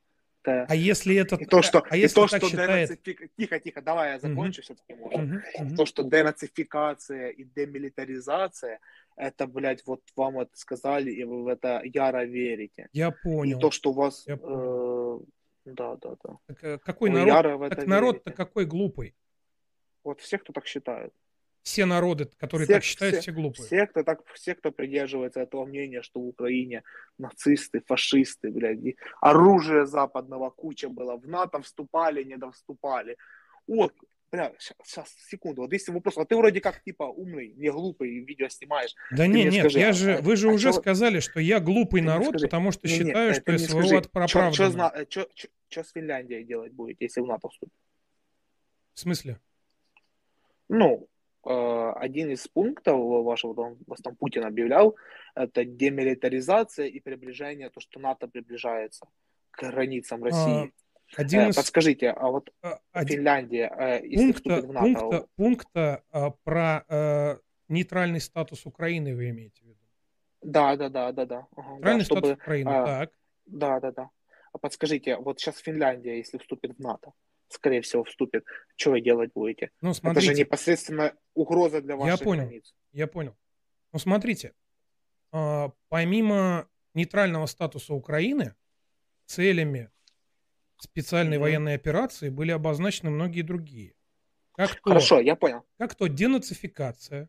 Это- А если это... И то, что, а и если то, так что считает... Тихо, тихо, давай я закончу Мгм. все-таки, мгм. То, что денацификация и демилитаризация, это, блядь, вот вам это сказали, и вы в это яро верите. Я И понял. то, что у вас... Я э, Да, да, да. Так, э, какой Вы народ? яро в это Так народ-то какой глупый? Вот все, кто так считают. Все народы, которые Все- так считают, все- все глупые. Все, кто так, все, кто придерживается этого мнения, что в Украине нацисты, фашисты, блядь, оружие западного куча было, в НАТО вступали, не вступали. Вот, бля, сейчас, секунду, вот если вопрос, а ты вроде как типа умный, не глупый, видео снимаешь. Да не, нет, скажи, я а- же, а- вы же а уже чё- сказали, что я глупый ты народ, скажи. потому что Не, считаю, э, что СВО скажи, от- чё- оправдано. чё зна- чё- чё- чё с Финляндией делать будет, если в НАТО вступит? В смысле? Ну, один из пунктов вашего, вас там Путин объявлял, это демилитаризация и приближение, то, что НАТО приближается к границам России. А, один Э, из- Подскажите, а вот один- Финляндия, э, если Пункта, вступит в НАТО, пункта, пункта а, про э, нейтральный статус Украины вы имеете в виду? да, да, да, да, да, ага, да, Нейтральный чтобы, статус Украины, а, так. да, да, да. А подскажите, вот сейчас Финляндия, если вступит в НАТО, скорее всего вступит, что вы делать будете? Ну, Это же смотрите. непосредственно угроза для Я ваших понял, границ. я понял. Ну, смотрите, а, помимо нейтрального статуса Украины, целями специальной Мгм. военной операции были обозначены многие другие. Как то, Хорошо, я понял. как то денацификация,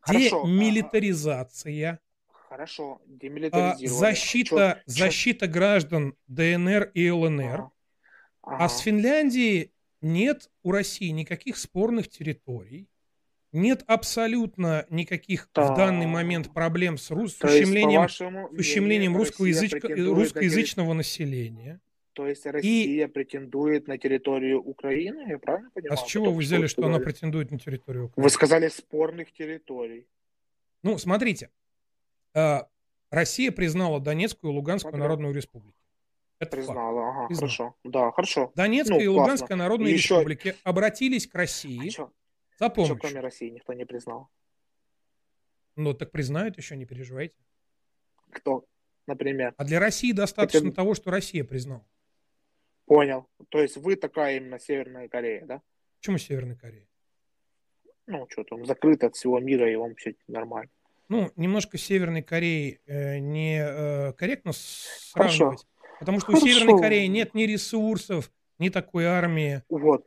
Хорошо, демилитаризация, Хорошо, а, демилитаризировали. защита, чё- защита граждан ДНР и ЛНР. А с Финляндией нет у России никаких спорных территорий, нет абсолютно никаких в данный момент проблем с, рус- с есть, ущемлением, с ущемлением мнению, русскоязычка- Россия претендует на русскоязычного населения. То есть Россия претендует на территорию Украины, я правильно понимаю? А с чего вы взяли, что она претендует на территорию Украины? Вы сказали спорных территорий. Ну, смотрите, э, Россия признала Донецкую и Луганскую Смотрю. народную республику. Это факт. Признала, ага, Признала. хорошо. Да, хорошо. Донецкая Ну, и классно. Луганская народные Еще- республики обратились к России А чё- за а помощью. кроме России никто не признал? Ну, так признают еще, не переживайте. Кто, например? А для России достаточно бы- того, что Россия признала. Понял. То есть вы такая именно Северная Корея, да? Почему Северная Корея? Ну, что там, закрыто от всего мира, и вам все нормально. Ну, немножко Северной Кореей э, не э, корректно с- Хорошо. Потому что у Хорошо. Северной Кореи нет ни ресурсов, ни такой армии. Вот.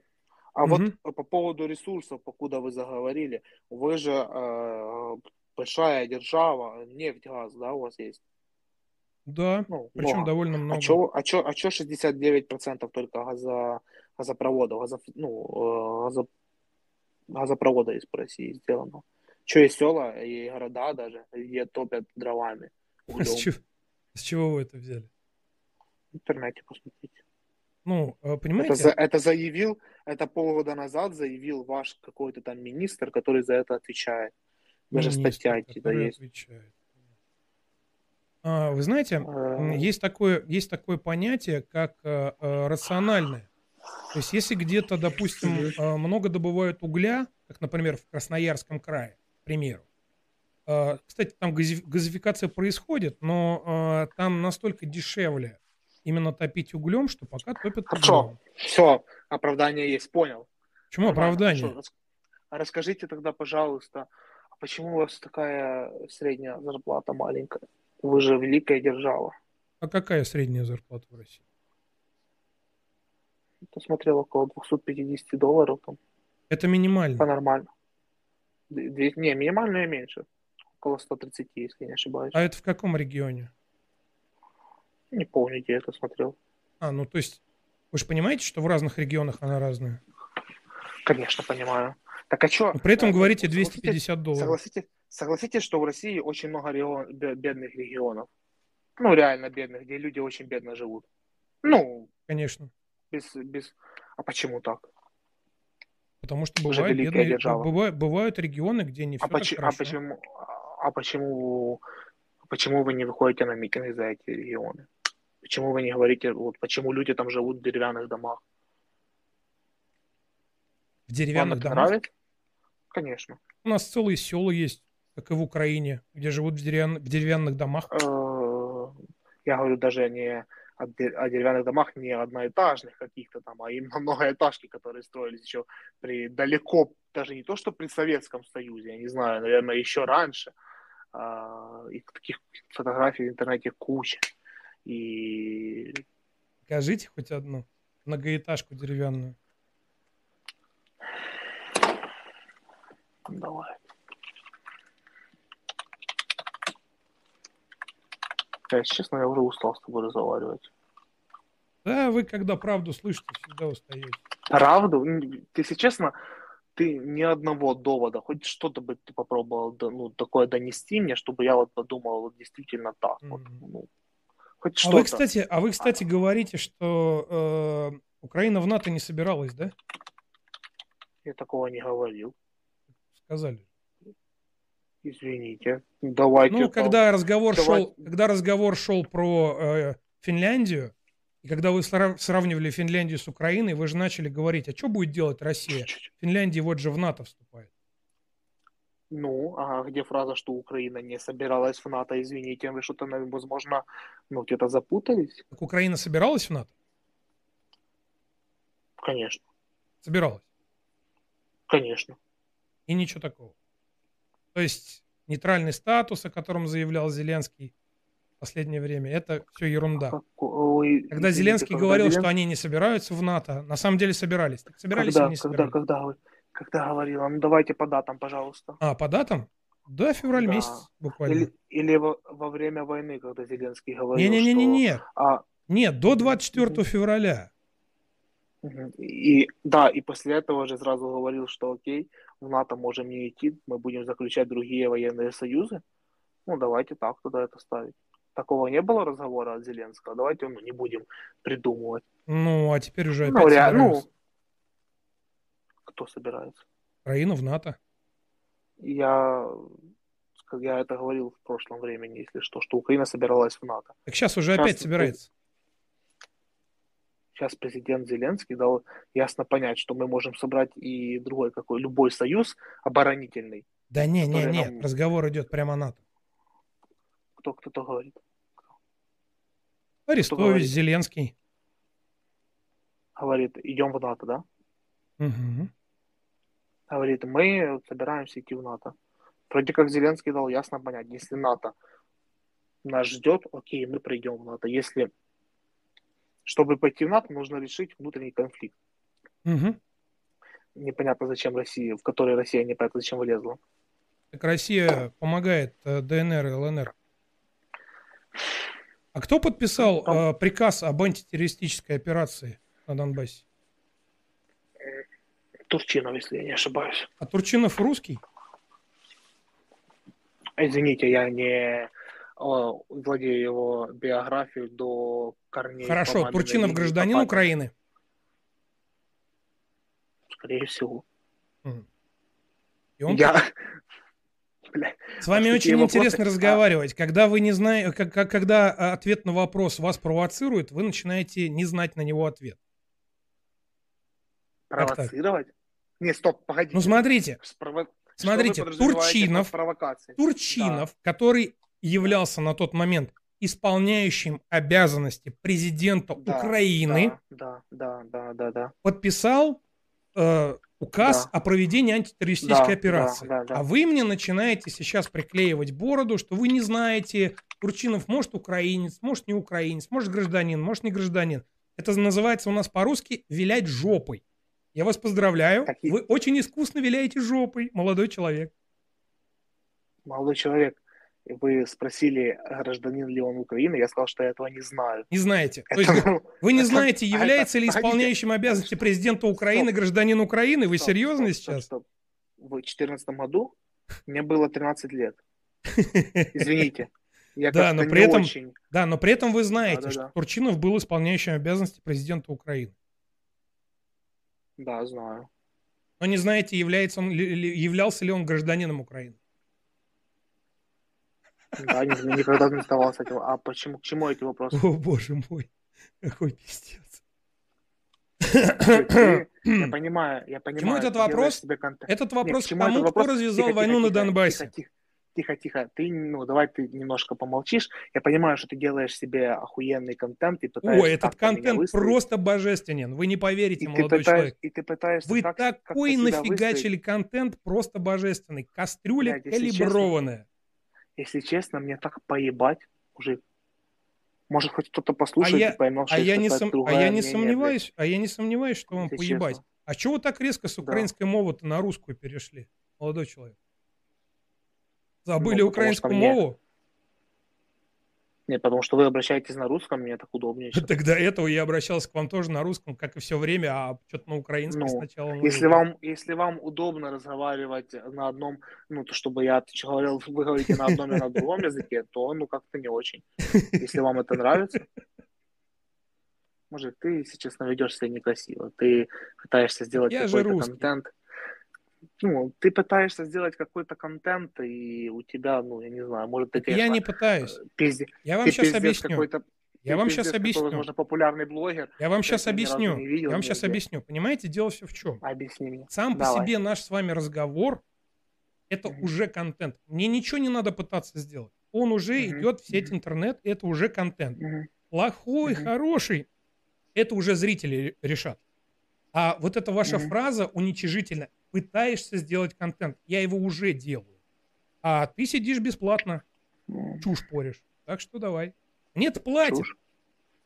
А Мгм. вот по поводу ресурсов, покуда вы заговорили, вы же э, большая держава, нефть, газ, да, у вас есть? Да, Ну, причем много. довольно много. А чё, а чё, а чё 69% только газо, газопроводов, газо, ну, э, газо, газопровода из России сделано? Что есть села и города даже, где топят дровами, С углем. чего, с чего вы это взяли? В интернете посмотрите. Ну, э, Это, понимаете? за- это заявил, это полгода назад заявил ваш какой-то там министр, который за это отвечает. Даже Министр, статья который есть. отвечает. А, вы знаете, Э, есть такое, есть такое понятие, как э, э, рациональное. То есть, если где-то, допустим, э, много добывают угля, как, например, в Красноярском крае, к примеру, кстати, там гази- газификация происходит, но там настолько дешевле именно топить углем, что пока топят Хорошо, углем. все, оправдание есть, понял. Почему Нормально, оправдание? хорошо. Рас- расскажите тогда, пожалуйста, а почему у вас такая средняя зарплата маленькая? Вы же великая держава. А какая средняя зарплата в России? Посмотрел около 250 долларов там. Это минимально. По-нормально. Д- две- Не, минимальная меньше. Около 130, если не ошибаюсь. А это в каком регионе? Не помню, где я это смотрел. А, ну то есть, вы же понимаете, что в разных регионах она разная? Конечно, понимаю. Так а что? Но при этом говорите 250 долларов. Согласитесь, согласитесь, что в России очень много регион- бе- бедных регионов. Ну, реально бедных, где люди очень бедно живут. Ну, Конечно. без, без... А почему так? Потому что бывают, бедные, бывают, бывают регионы, где не все А, так поч- а хорошо. почему, а почему, почему вы не выходите на митинги за эти регионы? Почему вы не говорите, вот почему люди там живут в деревянных домах? В деревянных Вам это домах? нравится? Конечно. У нас целые села есть, как и в Украине, где живут в, деревян- в деревянных домах. Э, Я говорю даже не о, де- о деревянных домах, не одноэтажных каких-то там, а именно многоэтажки, которые строились еще при далеко, даже не то, что при Советском Союзе, я не знаю, наверное, еще раньше. А, И таких фотографий в интернете куча. И Покажите хоть одну многоэтажку деревянную. давай. Я, если честно, я уже устал с тобой разговаривать. Да, вы когда правду слышите, всегда устаете. Правду? М, Если честно, ты ни одного довода, хоть что-то бы ты попробовал ну, такое донести мне, чтобы я вот подумал вот действительно так. Вот, ну, хоть А что-то. вы, кстати, а вы, кстати, говорите, что э, Украина в НАТО не собиралась, да? Я такого не говорил. Сказали. Извините. Давайте. Ну, там- когда разговор давайте- шел, когда разговор шел про э, Финляндию, и когда вы сра- сравнивали Финляндию с Украиной, вы же начали говорить, а что будет делать Россия? Финляндия вот же в НАТО вступает. Ну, а где фраза, что Украина не собиралась в НАТО? Извините, вы что-то, возможно, ну, где-то запутались? Так Украина собиралась в НАТО? Конечно, Собиралась. конечно. И ничего такого. То есть нейтральный статус, о котором заявлял Зеленский в последнее время, это все ерунда. Ой, Когда Зеленский когда говорил, Зелен- что они не собираются в НАТО, на самом деле собирались. Так собирались когда, или не когда, собирались? когда, вы- когда говорила? Ну, давайте по датам, пожалуйста. А, по датам? Да, февраль Да. месяц буквально. Или, или во, во время войны, когда Зеленский говорил, Не-не-не-не-не. что... А, Нет, до 24 февраля. И да, и после этого же сразу говорил, что окей, в НАТО можем не идти, мы будем заключать другие военные союзы. Ну, давайте так туда это ставить. Такого не было разговора от Зеленского. Давайте ну, не будем придумывать. Ну, а теперь уже Ну, опять ну, собираются. Кто собирается? Украина в НАТО. Я, как я это говорил в прошлом времени, если что, что Украина собиралась в НАТО. Так сейчас уже Сейчас опять собирается. Сейчас президент Зеленский дал ясно понять, что мы можем собрать и другой какой, любой союз оборонительный. Да не, не, не, нам- разговор идет прямо о НАТО. Кто кто-то говорит. Арестович, говорит? Зеленский. Говорит, идем в НАТО, да? Мгм. Говорит, мы собираемся идти в НАТО. Вроде как Зеленский дал ясно понять, если НАТО нас ждет, окей, мы придем в НАТО. Если, чтобы пойти в НАТО, нужно решить внутренний конфликт. Мгм. Непонятно, зачем Россия, в который Россия непонятно, зачем влезла. Так Россия помогает э, ДНР и ЛНР. А кто подписал э, приказ об антитеррористической операции на Донбассе? Турчинов, если я не ошибаюсь. А Турчинов русский? Извините, я не о, владею его биографией до корней. Хорошо, Турчинов гражданин по папе. Украины. Скорее всего. И он Я... С вами очень интересно вопросы. разговаривать. Когда вы не знаете, как, как- когда ответ на вопрос вас провоцирует, вы начинаете не знать на него ответ. Провоцировать? Не, стоп, погоди. Ну смотрите, Спрово- смотрите, Турчинов? Турчинов, который являлся на тот момент исполняющим обязанности президента Да, Украины, Да, да, да, да, да. подписал э, указ Да. о проведении антитеррористической Да, операции. да, да, да. А вы мне начинаете сейчас приклеивать бороду, что вы не знаете, Турчинов может украинец, может не украинец, может гражданин, может не гражданин. Это называется у нас по-русски «вилять жопой». Я вас поздравляю, вы очень искусно виляете жопой, молодой человек. Молодой человек, вы спросили, гражданин ли он Украины, я сказал, что я этого не знаю. Не знаете. То Это, есть вы- вы не знаете, является это- ли исполняющим обязанности президента Украины гражданин Украины? Вы Стоп, серьезно стоп, сейчас? стоп. В 2014 году мне было 13 лет. Извините. Я Да, но при этом, очень... да, но при этом вы знаете, Да-да-да. что Турчинов был исполняющим обязанности президента Украины. Да, знаю. Но не знаете, является он, являлся ли он гражданином Украины. Да, ни- никогда не задавался этим. А почему, к чему эти вопросы? О, боже мой, какой пиздец. Я понимаю, я понимаю. Чему этот вопрос? Этот Нет, вопрос к к чему этот тому, кто вопрос? развязал Тихо, войну тихо, на Донбассе. Тихо, тихо, тихо, тихо. Ты, ну, давай ты немножко помолчишь. Я понимаю, что ты делаешь себе охуенный контент и пытаешься О, этот контент просто божественен. Вы не поверите, И молодой пытаешь, человек. и ты пытаешься Вы так, такой нафигачили выставить. контент просто божественный. Кастрюля Блядь, если честно, калиброванная. Если честно, мне так поебать, мужик. Может, хоть кто-то А послушает я, и поймет, что а я не, сом- а я не мнение, сомневаюсь, а я не сомневаюсь, что вам Если поебать. честно. А чего вы так резко с Да. украинской мовы-то на русскую перешли, молодой человек? Забыли Ну, украинскую мне- мову? Нет, потому что вы обращаетесь на русском, мне так удобнее. Так до этого я обращался к вам тоже на русском, как и все время, а что-то на украинском Ну, сначала. Если вам, если вам удобно разговаривать на одном, ну, то чтобы я говорил, вы говорите на одном и на другом языке, то, ну, как-то не очень. Если вам это нравится. Мужик, ты, если честно, ведешь себя некрасиво. Ты пытаешься сделать какой-то контент. Ну, ты пытаешься сделать какой-то контент, и у тебя, ну, я не знаю, может, ты, конечно, я не пытаюсь. пизде- Я вам ты сейчас объясню. какой-то- Я ты вам пиздец сейчас объясню. возможно, популярный блогер. Я вам сейчас объясню. видел Я вам сейчас объясню. Понимаете, дело все в чем? Объясни мне. Сам по себе наш с вами разговор это уже контент. Мне ничего не надо пытаться сделать. Он уже идет в сеть интернет, это уже контент. Мгм. Плохой, хороший, это уже зрители решат. А вот эта ваша фраза уничижительно пытаешься сделать контент. Я его уже делаю. А ты сидишь бесплатно, чушь порешь. Так что давай. Мне-то платят.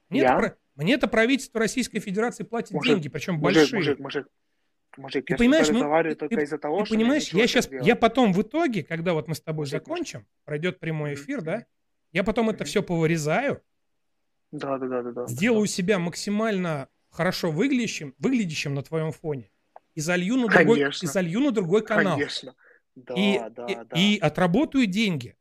Мне-то, Я? про- мне-то правительство Российской Федерации платит Мужик, деньги, причем мужик, большие. Мужик, мужик, мужик, Ты я понимаешь, разговариваю ты- ты- того, ты мне понимаешь, я это сейчас, я потом в итоге, когда вот мы с тобой Мужик, закончим, пройдет прямой эфир, да, я потом это все повырезаю, Да, да, да, да, да. сделаю себя максимально хорошо выглядящим, выглядящим на твоем фоне и залью на другой, Конечно. и залью на другой канал. Конечно. Да, и, да, и- да. и отработаю деньги.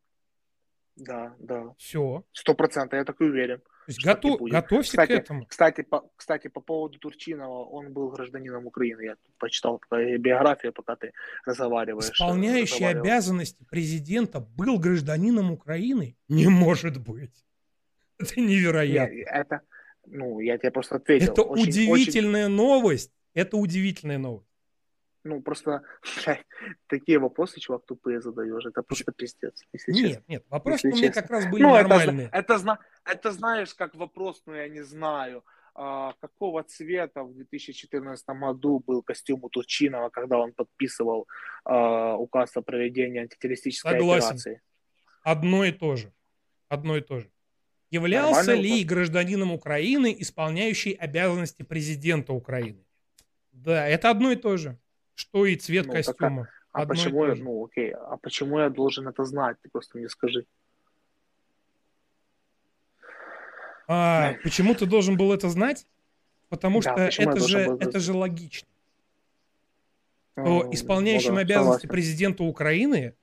Да, да. Все. Сто процентов, я так и уверен. То есть готов, готовься кстати, к этому. Кстати по, кстати, по поводу Турчинова, он был гражданином Украины. Я почитал биографию, пока ты разговариваешь. Исполняющий разговаривал. обязанности президента был гражданином Украины? Не может быть. Это невероятно. Не, это, ну, я тебе просто ответил. Это Очень- очень- удивительная новость. Это удивительная новость. ну, просто блядь, такие вопросы, чувак, тупые задаешь. Это просто пиздец, если честно. Нет, нет, вопросы Если у меня честно. как раз были Ну, нормальные. Это, зна- это знаешь, как вопрос, ну, я не знаю, а, какого цвета в 2014 году был костюм у Турчинова, когда он подписывал а, указ о проведении антитеррористической Согласен. операции. Одно и то же. Одно и то же. Являлся Нормальный ли вопрос. гражданином Украины, исполняющий обязанности президента Украины? Да, это одно и то же. Что и цвет Ну, так а- костюма. А почему я, ну, окей, а почему я должен это знать? Ты просто мне скажи. А, почему ты должен был это знать? Потому Да, что это же, был это же логично. Ну, Что исполняющим ну да, обязанности согласен. президента Украины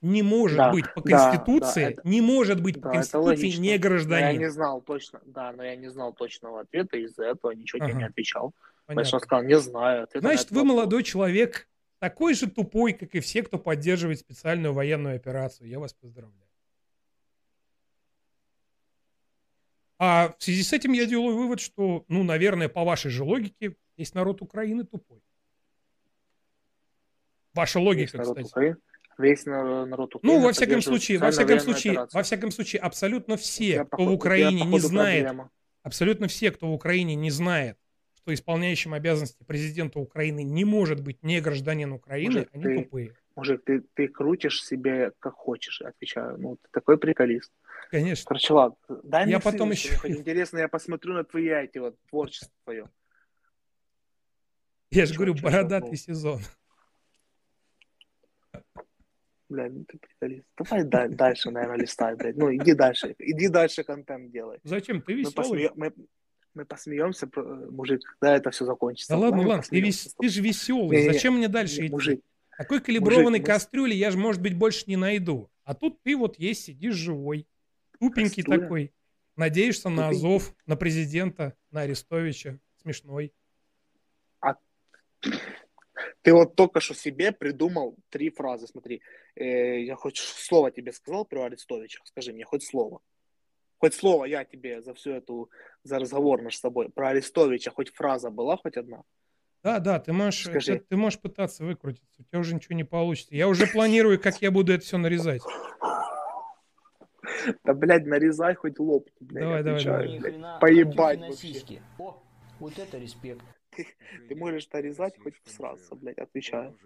не может Да, быть по да, да, Конституции, это- не может быть по Да, это Конституции не Но я гражданин. не знал точно, да, но я не знал точного ответа, из-за этого ничего тебе не Ага. отвечал. Понятно. Поэтому я сказал, не знаю. Значит, вы вопрос. молодой человек, такой же тупой, как и все, кто поддерживает специальную военную операцию. Я вас поздравляю. А в связи с этим я делаю вывод, что, ну, наверное, по вашей же логике, весь народ Украины тупой. Ваша Весь логика, народ кстати. Украины, весь нар- народ Украины Ну, во всяком случае, во всяком случае, операцию. во всяком случае, абсолютно все, тебя, кто походу- в Украине не походу, знает, проблема. абсолютно все, кто в Украине не знает, что исполняющим обязанности президента Украины не может быть не гражданин Украины, Мужик, они ты- тупые. Мужик, ты, ты крутишь себе как хочешь, отвечаю. Ну, ты такой приколист. Конечно. Короче, чувак, дай Я мне потом еще- интересно, я посмотрю на твои эти вот творчество твое. Я же говорю, бородатый чё, сезон. Бля, ну ты приколист. Давай да- дальше, наверное, листай, блядь. Ну, иди дальше. Иди дальше контент делай. Зачем? Ты Мы, веселый. посмеё- мы, мы посмеемся, про- мужик, когда это все закончится. Да ладно, ладно, ты, вес- ты же веселый. Не-не-не. Зачем мне дальше Не, идти? мужик, Такой калиброванной с- кастрюли я же, может быть, больше не найду. А тут ты вот есть, сидишь живой. Тупенький Кастрюля? такой. Надеешься на Тупенький. Азов, на президента, на Арестовича. Смешной. Ты вот только что себе придумал три фразы. Смотри, Э, я хоть слово тебе сказал про Арестовича? Скажи мне хоть слово. Хоть слово я тебе за всю эту, за разговор наш с тобой, про Арестовича, хоть фраза была хоть одна? Да, да, ты можешь, Скажи. ты, ты можешь пытаться выкрутиться, у тебя уже ничего не получится. Я уже планирую, как я буду это все нарезать. Да, блядь, нарезай хоть лоб, блядь, Давай, давай, отвечаю, давай. блядь. Поебать вообще. О, вот это респект. Ты можешь нарезать хоть всраться, блядь, отвечаю.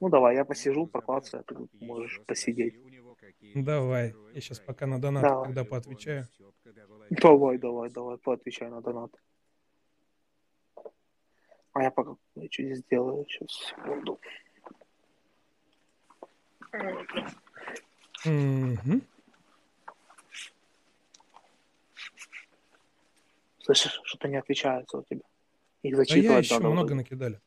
Ну давай, я посижу, поклацаю, а ты можешь посидеть. Давай, я сейчас пока на донат Давай. тогда поотвечаю. Давай, давай, давай, поотвечай на донат. А я пока что не сделаю, сейчас, секунду. Мгм. Слышишь, что-то не отвечается у тебя. Их Да я зачитывать еще надо много накидали.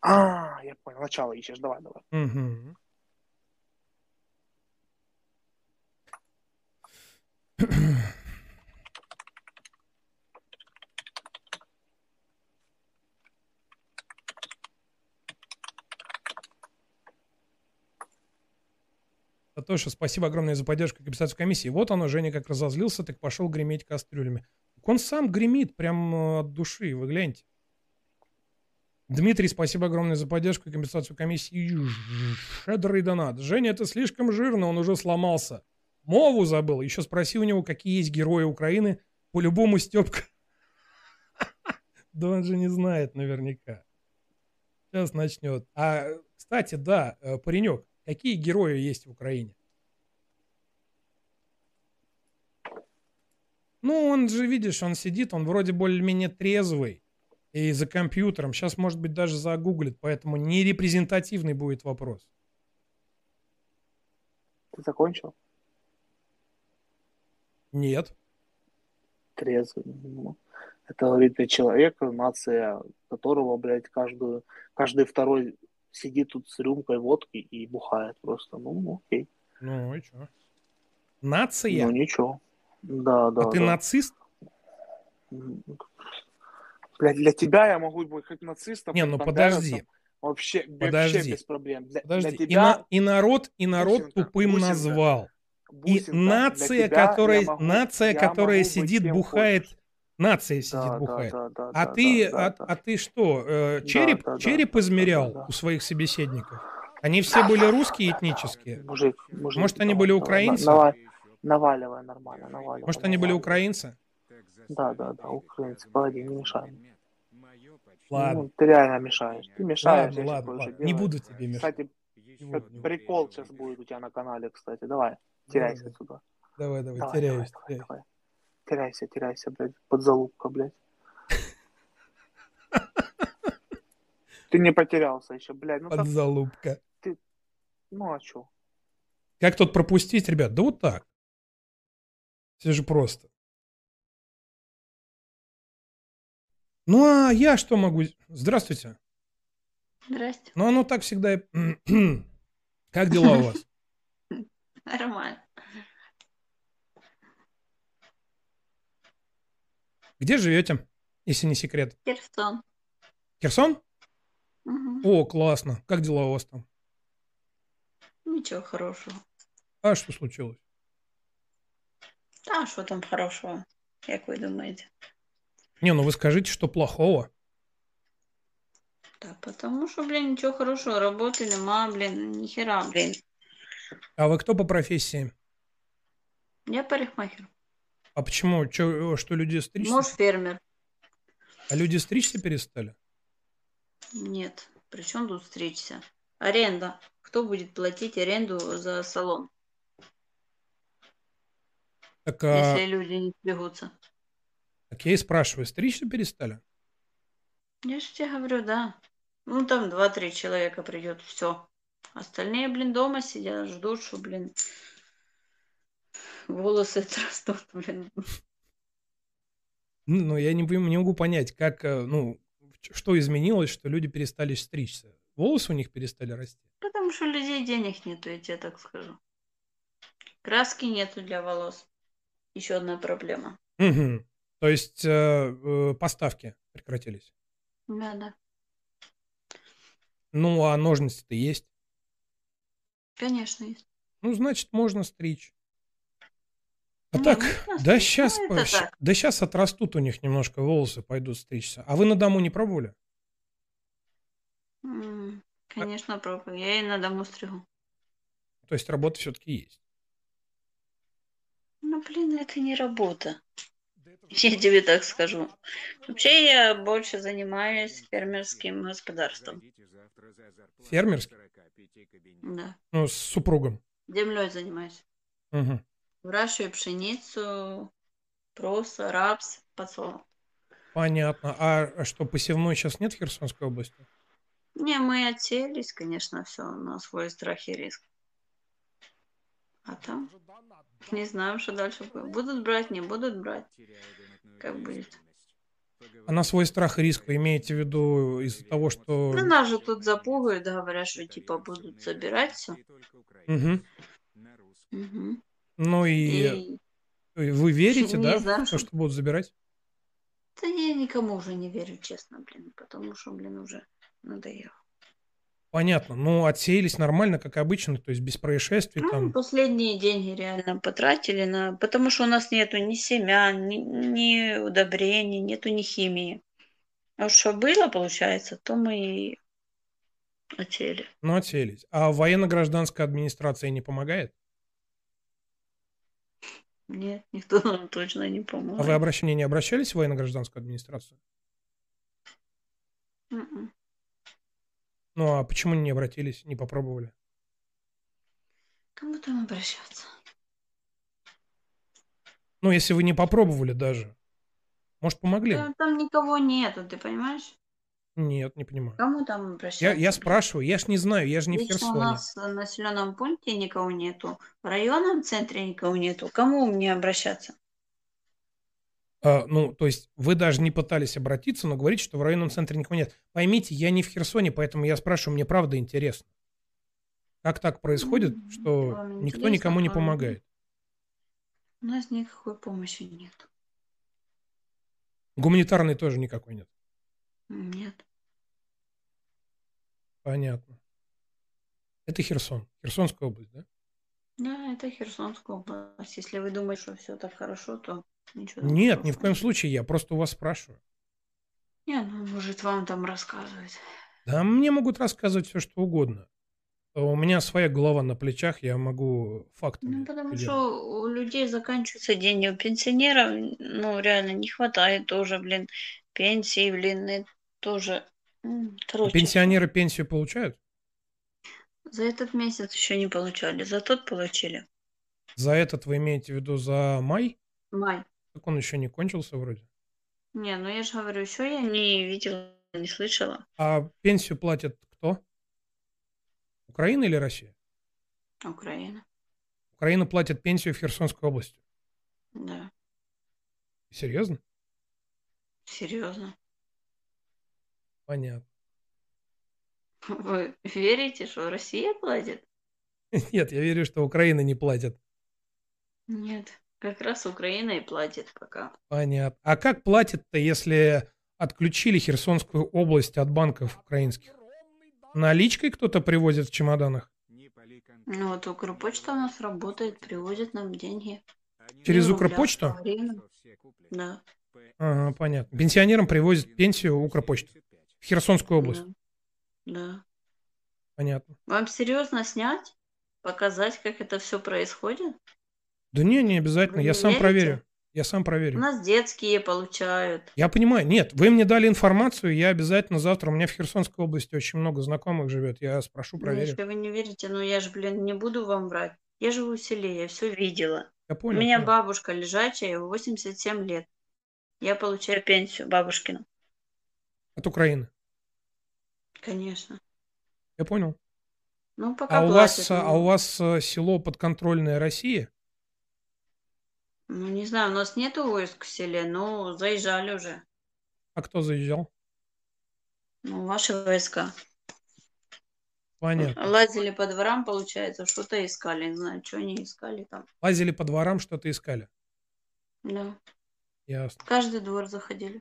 А, я понял, начало ищешь, давай, давай. Мгм. Сатоша, спасибо огромное за поддержку и компенсацию комиссии. Вот оно, Женя как разозлился, так пошел греметь кастрюлями. Он сам гремит прям э, от души, вы гляньте. Дмитрий, спасибо огромное за поддержку и компенсацию комиссии. Шедрый донат. Женя, это слишком жирно, он уже сломался. Мову забыл. Еще спроси у него, какие есть герои Украины. По-любому Степка. Да он же не знает наверняка. Сейчас начнет. А, кстати, да, э, паренек, какие герои есть в Украине? Ну, он же, видишь, он сидит, он вроде более-менее трезвый и за компьютером. Сейчас, может быть, даже загуглит, поэтому не репрезентативный будет вопрос. Ты закончил? Нет. Трезвый. Ну, Это говорит человека, нация которого, блядь, каждую, каждый второй сидит тут с рюмкой водки и бухает просто. Ну, окей. Ну и что? Нация? Ну, ничего. Да, да, а ты да. нацист? Блядь, для тебя я могу быть хоть нацистом, Не, ну подожди. Вообще, вообще Подожди. без проблем. Для, Подожди. для И, тебя, на- и народ, и народ Бусинка, тупым бусинка, назвал. И нация, тебя которая, могу- нация, которая сидит, бухает, хочешь. нация сидит, Да, да, бухает. да, да, а да, ты, да, а, да. а ты что, э, Да, череп, да, да, череп измерял у своих собеседников? Они все были русские этнические? Мужик, мужик, Может, они были украинцы? на- наваливай нормально, наваливай. Может, они были украинцы? Да, да, да, украинцы. Погоди, не мешай. Ладно. Ну, ты реально мешаешь. Ты мешаешь. Ладно, ладно, ладно. Не буду тебе мешать. Кстати, прикол сейчас будет у тебя на канале, кстати. Давай, теряйся Давай. отсюда. Давай, давай, Давай, теряюсь. давай, теряюсь. давай. Теряйся, теряйся, блядь. Подзалупка, блядь. Ты не потерялся еще, блядь. Ну, так- Подзалупка. ну а чё? Как тут пропустить, ребят? Да вот так. Все же просто. Ну, а я что могу... Здравствуйте. Здрасте. Ну, оно так всегда... и- Как дела у вас? Нормально. Где живете, если не секрет? Херсон. Херсон? Мгм. О, классно. Как дела у вас там? Ничего хорошего. А что случилось? А що там хорошого? Як ви думаєте? Не, ну вы скажите, что плохого. Та потому що, блін, нічого хорошого. Роботи нема, блін, ніхера, блін. А вы кто по профессии? Я парикмахер. А почему? Чё, что люди стричься? Муж фермер. А люди стричься перестали? Нет. При чем тут стричься? Аренда. Кто будет платить аренду за салон, Так, а, если люди не сбегутся? так я и спрашиваю, стричься перестали? Я же тебе говорю, да. Ну, там два-три человека придет, все. Остальные, блин, дома сидят, ждут, что, блин, волосы отрастут, блин. Ну, я не, не могу понять, как, э, ну, что изменилось, что люди перестали стричься. Волосы у них перестали расти. Потому что у людей денег нету, я тебе так скажу. Краски нету для волос. Еще одна проблема. Мгм. То есть э, э, поставки прекратились. Да, да. Ну, а ножницы-то есть. Конечно, есть. Ну, значит, можно стричь. А Не, так, ну, да ну, сейчас, это так. да сейчас отрастут у них немножко волосы, пойдут стричься. А вы на дому не пробовали? М, Конечно, пробую. Я и на дому стригу. То есть работа все-таки есть. Ну, блин, это не работа. Я тебе так скажу. Вообще я больше занимаюсь фермерским господарством. Фермерский? Да. Ну, с супругом. Землей занимаюсь. Мгм. Выращиваю пшеницу, проса, рапс, подсолнух. Понятно. А что, посевной сейчас нет в Херсонской области? Не, мы отсеялись, конечно, все на свой страх и риск. А там не знаем, что дальше будет. Будут брать, не будут брать. Как будет. А на свой страх и риск вы имеете в виду из-за того, что... Ну, нас же тут запугивают, говорят, что типа будут забирать все. Мгм. Ну и... И Вы верите, Не да, знаю, что- что будут забирать? да я никому уже не верю, честно, блин, потому что, блин, уже надоело. Понятно. Ну, отсеялись нормально, как обычно, то есть без происшествий Ну, там. последние деньги реально потратили на... Потому что у нас нету ни семян, ни, ни удобрений, нету ни химии. А вот что было, получается, то мы и отсеяли. Ну, отсеялись. А военно-гражданская администрация не помогает? Нет, никто нам точно не А вы помогает. обращение не обращались в военно-гражданскую администрацию? Мгм. Ну, а почему не обратились, не попробовали? Кому там обращаться? Ну, если вы не попробовали даже. Может, помогли? Там, там никого нету, ты понимаешь? Нет, не понимаю. Кому там Я, обращаться? я спрашиваю, я ж не знаю, я же не в Лично у Херсоне. нас в населенном пункте никого нету, в районном центре никого нету. Кому мне обращаться? А, ну, то есть вы даже не пытались обратиться, но говорите, что в районном центре никого нет. Поймите, я не в Херсоне, поэтому я спрашиваю, мне правда интересно. Как так происходит, что вам никто никому не помогает? У нас никакой помощи нет. Гуманитарной тоже никакой нет. Нет. Понятно. Это Херсон. Херсонская область, да? Да, это Херсонская область. Если вы думаете, что все так хорошо, то ничего. Нет, ни в коем случае, я просто у вас спрашиваю. Не, ну, может, вам там рассказывать. Да мне могут рассказывать все, что угодно. У меня своя голова на плечах, я могу фактами. Ну, потому делать. что у людей заканчиваются деньги. У пенсионеров, ну, реально не хватает тоже, блин, пенсии, блин, и тоже. А Короче, Пенсионеры пенсию получают? за этот месяц еще не получали, за тот получили. За этот вы имеете в виду за май? Май. Так он еще не кончился вроде. Не, ну я же говорю, еще я не видела, не слышала. А пенсию платит кто? Украина или Россия? Украина. Украина платит пенсию в Херсонской области. Да. Серьезно? Серьезно. Понятно. Вы верите, что Россия платит? Нет, я верю, что Украина не платит. Нет. Как раз Украина и платит пока. Понятно. А как платят-то, если отключили Херсонскую область от банков украинских? Наличкой кто-то привозит в чемоданах? Ну вот Укрпочта у нас работает, привозит нам деньги. Через рублях, Укрпочту? Да. Ага, понятно. Пенсионерам привозят пенсию Укрпочты. В Херсонскую область. Да. Понятно. Вам серьезно снять? Показать, как это все происходит? Да не, не обязательно. Вы Я сам верите? проверю. Я сам У проверю. нас детские получают. Я понимаю. Нет, вы мне дали информацию, я обязательно завтра, у меня в Херсонской области очень много знакомых живет, я спрошу, Ну, проверю. если вы не верите, ну я же, блин, не буду вам врать. Я живу в селе, я все видела. Я У понял. меня понял. бабушка лежачая, ей 87 лет. Я получаю пенсию бабушкину. От Украины. Конечно. Я понял. Ну, пока А у платят. вас, а ну, у вас село подконтрольное России? Ну, не знаю, у нас нету войск в селе, но заезжали уже. А кто заезжал? Ну, ваши войска. Понятно. Лазили по дворам, получается, что-то искали. Не знаю, что они искали там. Лазили по дворам, что-то искали. Да. Ясно. Каждый двор заходили.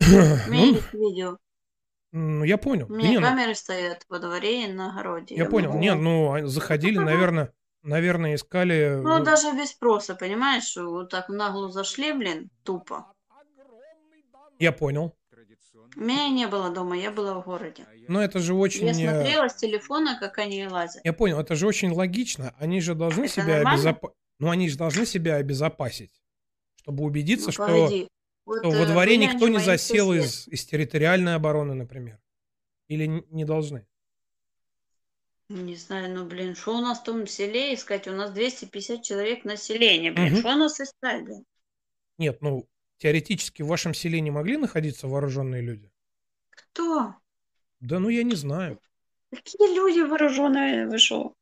У меня Ну, есть видео. ну, я понял. У Да меня не, ну, камеры стоят во дворе и на огороде. я понял. могу Не, вам- ну, а заходили, наверное, наверное, искали... Ну, даже без спроса, понимаешь? Вот так в наглую зашли, блин, тупо. Я понял. Меня не было дома, я была в городе. Но это же очень... Я э, смотрела с телефона, как они лазят. Я понял, это же очень логично. Они же должны Это себя обезопасить. Ну, они же должны себя обезопасить, чтобы убедиться, Ну, что, погоди. Вот, что во э, дворе никто не засел соседи. из, из территориальной обороны, например. Или не должны. Не знаю, ну, блин, что у нас в том селе искать? У нас 250 человек населения, блин. Что у нас искать, блин? Нет, ну, теоретически в вашем селе не могли находиться вооруженные люди? Кто? Да ну я не знаю. Какие люди вооруженные, вы шо?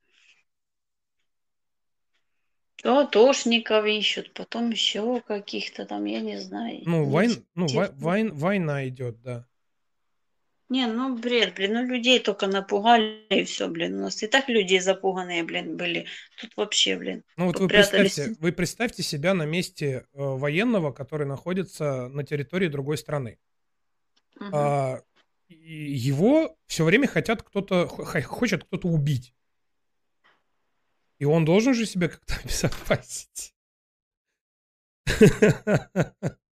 То атошников ищут, потом еще каких-то там, я не знаю. Ну, войн, ну войн- война идет, да. Не, ну бред, блин, ну людей только напугали и все, блин. У нас и так люди запуганные, блин, были. Тут вообще, блин, Ну вот вы представьте, вы представьте себя на месте э, военного, который находится на территории другой страны. Мгм. А, его все время хотят кто-то, хочет кто-то убить. И он должен же себя как-то обезопасить.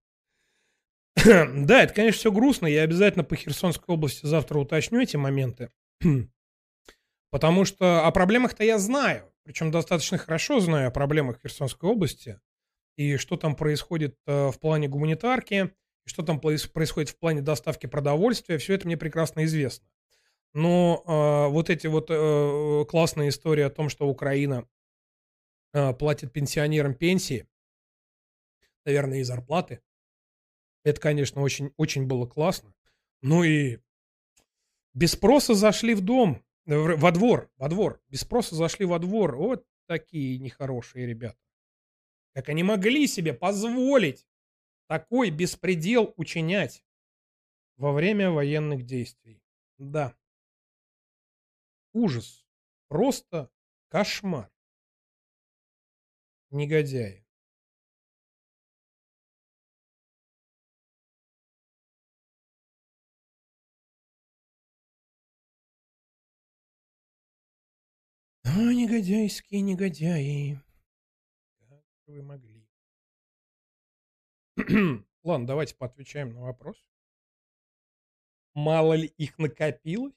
Да, это, конечно, все грустно. Я обязательно по Херсонской области завтра уточню эти моменты. Потому что о проблемах-то я знаю. Причем достаточно хорошо знаю о проблемах Херсонской области. И что там происходит э, в плане гуманитарки, и что там проис- происходит в плане доставки продовольствия. Все это мне прекрасно известно. Но э, вот эти вот э, классные истории о том, что Украина э, платит пенсионерам пенсии, наверное, и зарплаты, это, конечно, очень, очень было классно. Ну и без спроса зашли в дом, во двор, во двор. Без спроса зашли во двор. Вот такие нехорошие ребята. Как они могли себе позволить такой беспредел учинять во время военных действий? Да. Ужас. Просто кошмар. Негодяи. А, негодяйские негодяи. Как вы могли? Ладно, давайте поотвечаем на вопрос. Мало ли их накопилось?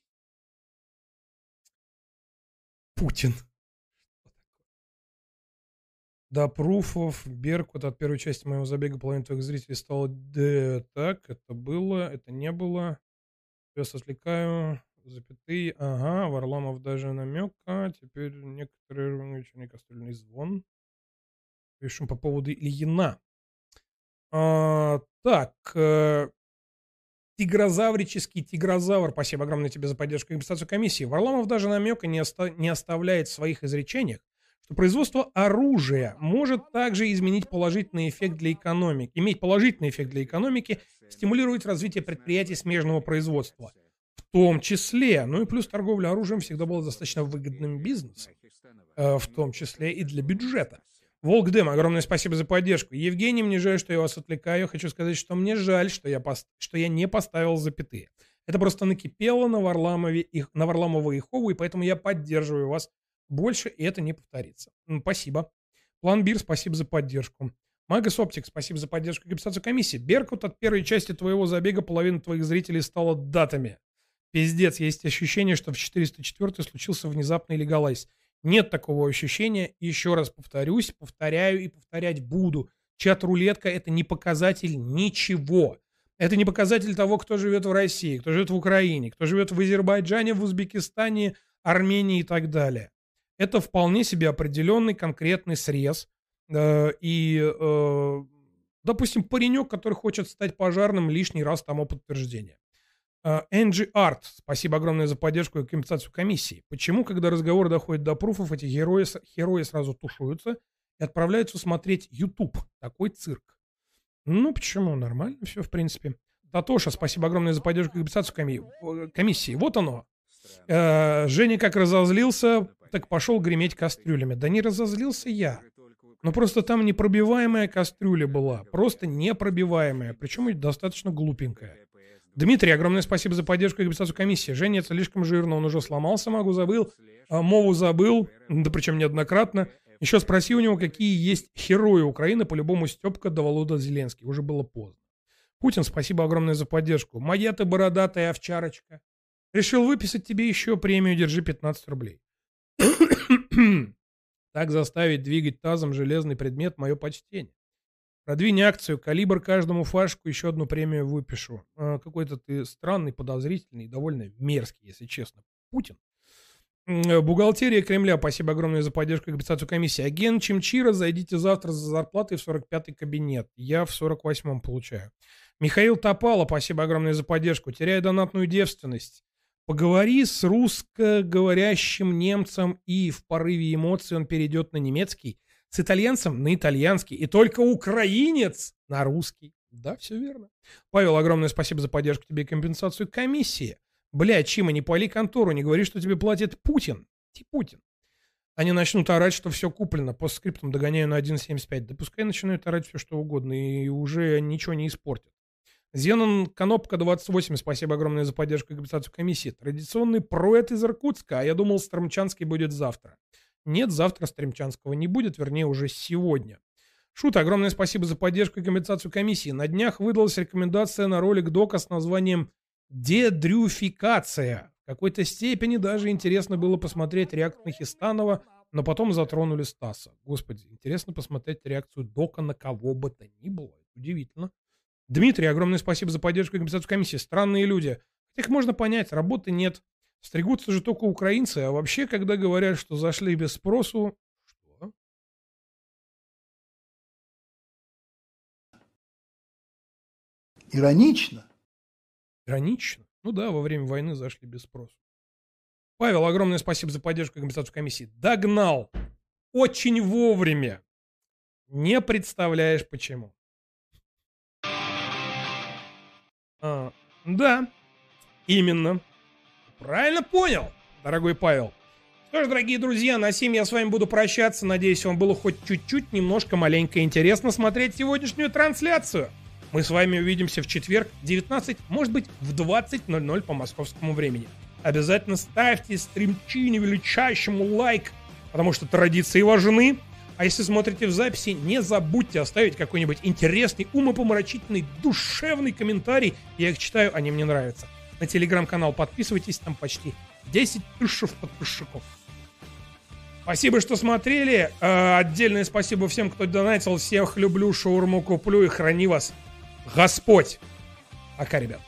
Путин. До пруфов Беркут от первой части моего забега половина твоих зрителей стало да, так, это было, это не было. Сейчас отвлекаю, запятые, ага, Варламов даже намека, теперь некоторые не кастрюльный звон. Пишем по поводу Ильина. А, так, э, Тигрозаврический тигрозавр, спасибо огромное тебе за поддержку и регистрацию комиссии. Варламов даже намека не, оста- не оставляет в своих изречениях, что производство оружия может также изменить положительный эффект для экономики, иметь положительный эффект для экономики, стимулировать развитие предприятий смежного производства. Том числе, ну и плюс торговля оружием всегда была достаточно выгодным бизнесом, э, в том числе и для бюджета. Волк Дэм, огромное спасибо за поддержку. Евгений, мне жаль, что я вас отвлекаю. Хочу сказать, что мне жаль, что я, пос- что я не поставил запятые. Это просто накипело на Варламове и, на Варламова и Хову, и поэтому я поддерживаю вас больше, и это не повторится. М, Спасибо. План Бир, спасибо за поддержку. Магас Оптик, спасибо за поддержку и комиссии. Беркут от первой части твоего забега половина твоих зрителей стала датами. Пиздец, есть ощущение, что в 404 случился внезапный легалайз. Нет такого ощущения. Еще раз повторюсь, повторяю и повторять буду. Чат-рулетка – это не показатель ничего. Это не показатель того, кто живет в России, кто живет в Украине, кто живет в Азербайджане, в Узбекистане, Армении и так далее. Это вполне себе определенный конкретный срез. Э, И, э, допустим, паренек, который хочет стать пожарным, лишний раз тому подтверждение. Э, NG Art, спасибо огромное за поддержку и компенсацию комиссии. Почему, когда разговор доходит до пруфов, эти герои, герои сразу тушуются и отправляются смотреть YouTube? Такой цирк. Ну, почему? Нормально все, в принципе. Татоша, спасибо огромное за поддержку и компенсацию коми- комиссии. Вот оно. Э, Женя как разозлился, так пошел греметь кастрюлями. Да не разозлился я. Но просто там непробиваемая кастрюля была. Просто непробиваемая. Причем достаточно глупенькая. Дмитрий, огромное спасибо за поддержку и регистрацию комиссии. Женя, это слишком жирно, он уже сломался, могу забыл. А Мову забыл, да причем неоднократно. Еще спроси у него, какие есть герои Украины, по-любому Степка да Волода Зеленский. Уже было поздно. Путин, спасибо огромное за поддержку. Моя ты бородатая овчарочка. Решил выписать тебе еще премию, держи 15 рублей. так заставить двигать тазом железный предмет – мое почтение. Продвинь акцию, калибр каждому фашку, еще одну премию выпишу. А, какой-то ты странный, подозрительный, довольно мерзкий, если честно. Путин. М, Бухгалтерия Кремля, спасибо огромное за поддержку и компенсацию комиссии. Агент Чемчира, зайдите завтра за зарплатой в 45-й кабинет. Я в 48-м получаю. Михаил Топало, спасибо огромное за поддержку. Теряя донатную девственность. Поговори с русскоговорящим немцем, и в порыве эмоций он перейдет на немецкий, с итальянцем на итальянский, и только украинец на русский. Да, все верно. Павел, огромное спасибо за поддержку тебе и компенсацию комиссии. Бля, Чима, не пали контору, не говори, что тебе платит Путин. Ти Путин. Они начнут орать, что все куплено. По скриптам догоняю на 1.75. Да пускай начинают орать все, что угодно, и уже ничего не испортят. Зенон Конопка 28, спасибо огромное за поддержку и компенсацию комиссии. Традиционный проэт из Иркутска, а я думал, Стромчанский будет завтра. Нет, завтра Стремчанского не будет, вернее, уже сегодня. Шут, огромное спасибо за поддержку и компенсацию комиссии. На днях выдалась рекомендация на ролик Дока с названием «Дедрюфикация». В какой-то степени даже интересно было посмотреть реакцию Хистанова, но потом затронули Стаса. Господи, интересно посмотреть реакцию Дока на кого бы то ни было. Удивительно. Дмитрий, огромное спасибо за поддержку и компенсацию комиссии. Странные люди. Их можно понять, работы нет. Стригутся же только украинцы, а вообще, когда говорят, что зашли без спросу... Что? Иронично. Иронично? Ну да, во время войны зашли без спросу. Павел, огромное спасибо за поддержку компенсацию комиссии. Догнал. Очень вовремя. Не представляешь почему. А, да, именно. Правильно понял, дорогой Павел. Что ж, дорогие друзья, на сим я с вами буду прощаться. Надеюсь, вам было хоть чуть-чуть, немножко маленько интересно смотреть сегодняшнюю трансляцию. Мы с вами увидимся в четверг 19, может быть, в 20.00 по московскому времени. Обязательно ставьте стримчине величайшему лайк, потому что традиции важны. А если смотрите в записи, не забудьте оставить какой-нибудь интересный, умопомрачительный, душевный комментарий. Я их читаю, они мне нравятся. На телеграм-канал подписывайтесь, там почти 10 тысяч подписчиков. Спасибо, что смотрели. Э, Отдельное спасибо всем, кто донатил. Всех люблю, шаурму куплю и храни вас Господь. Пока, ребят.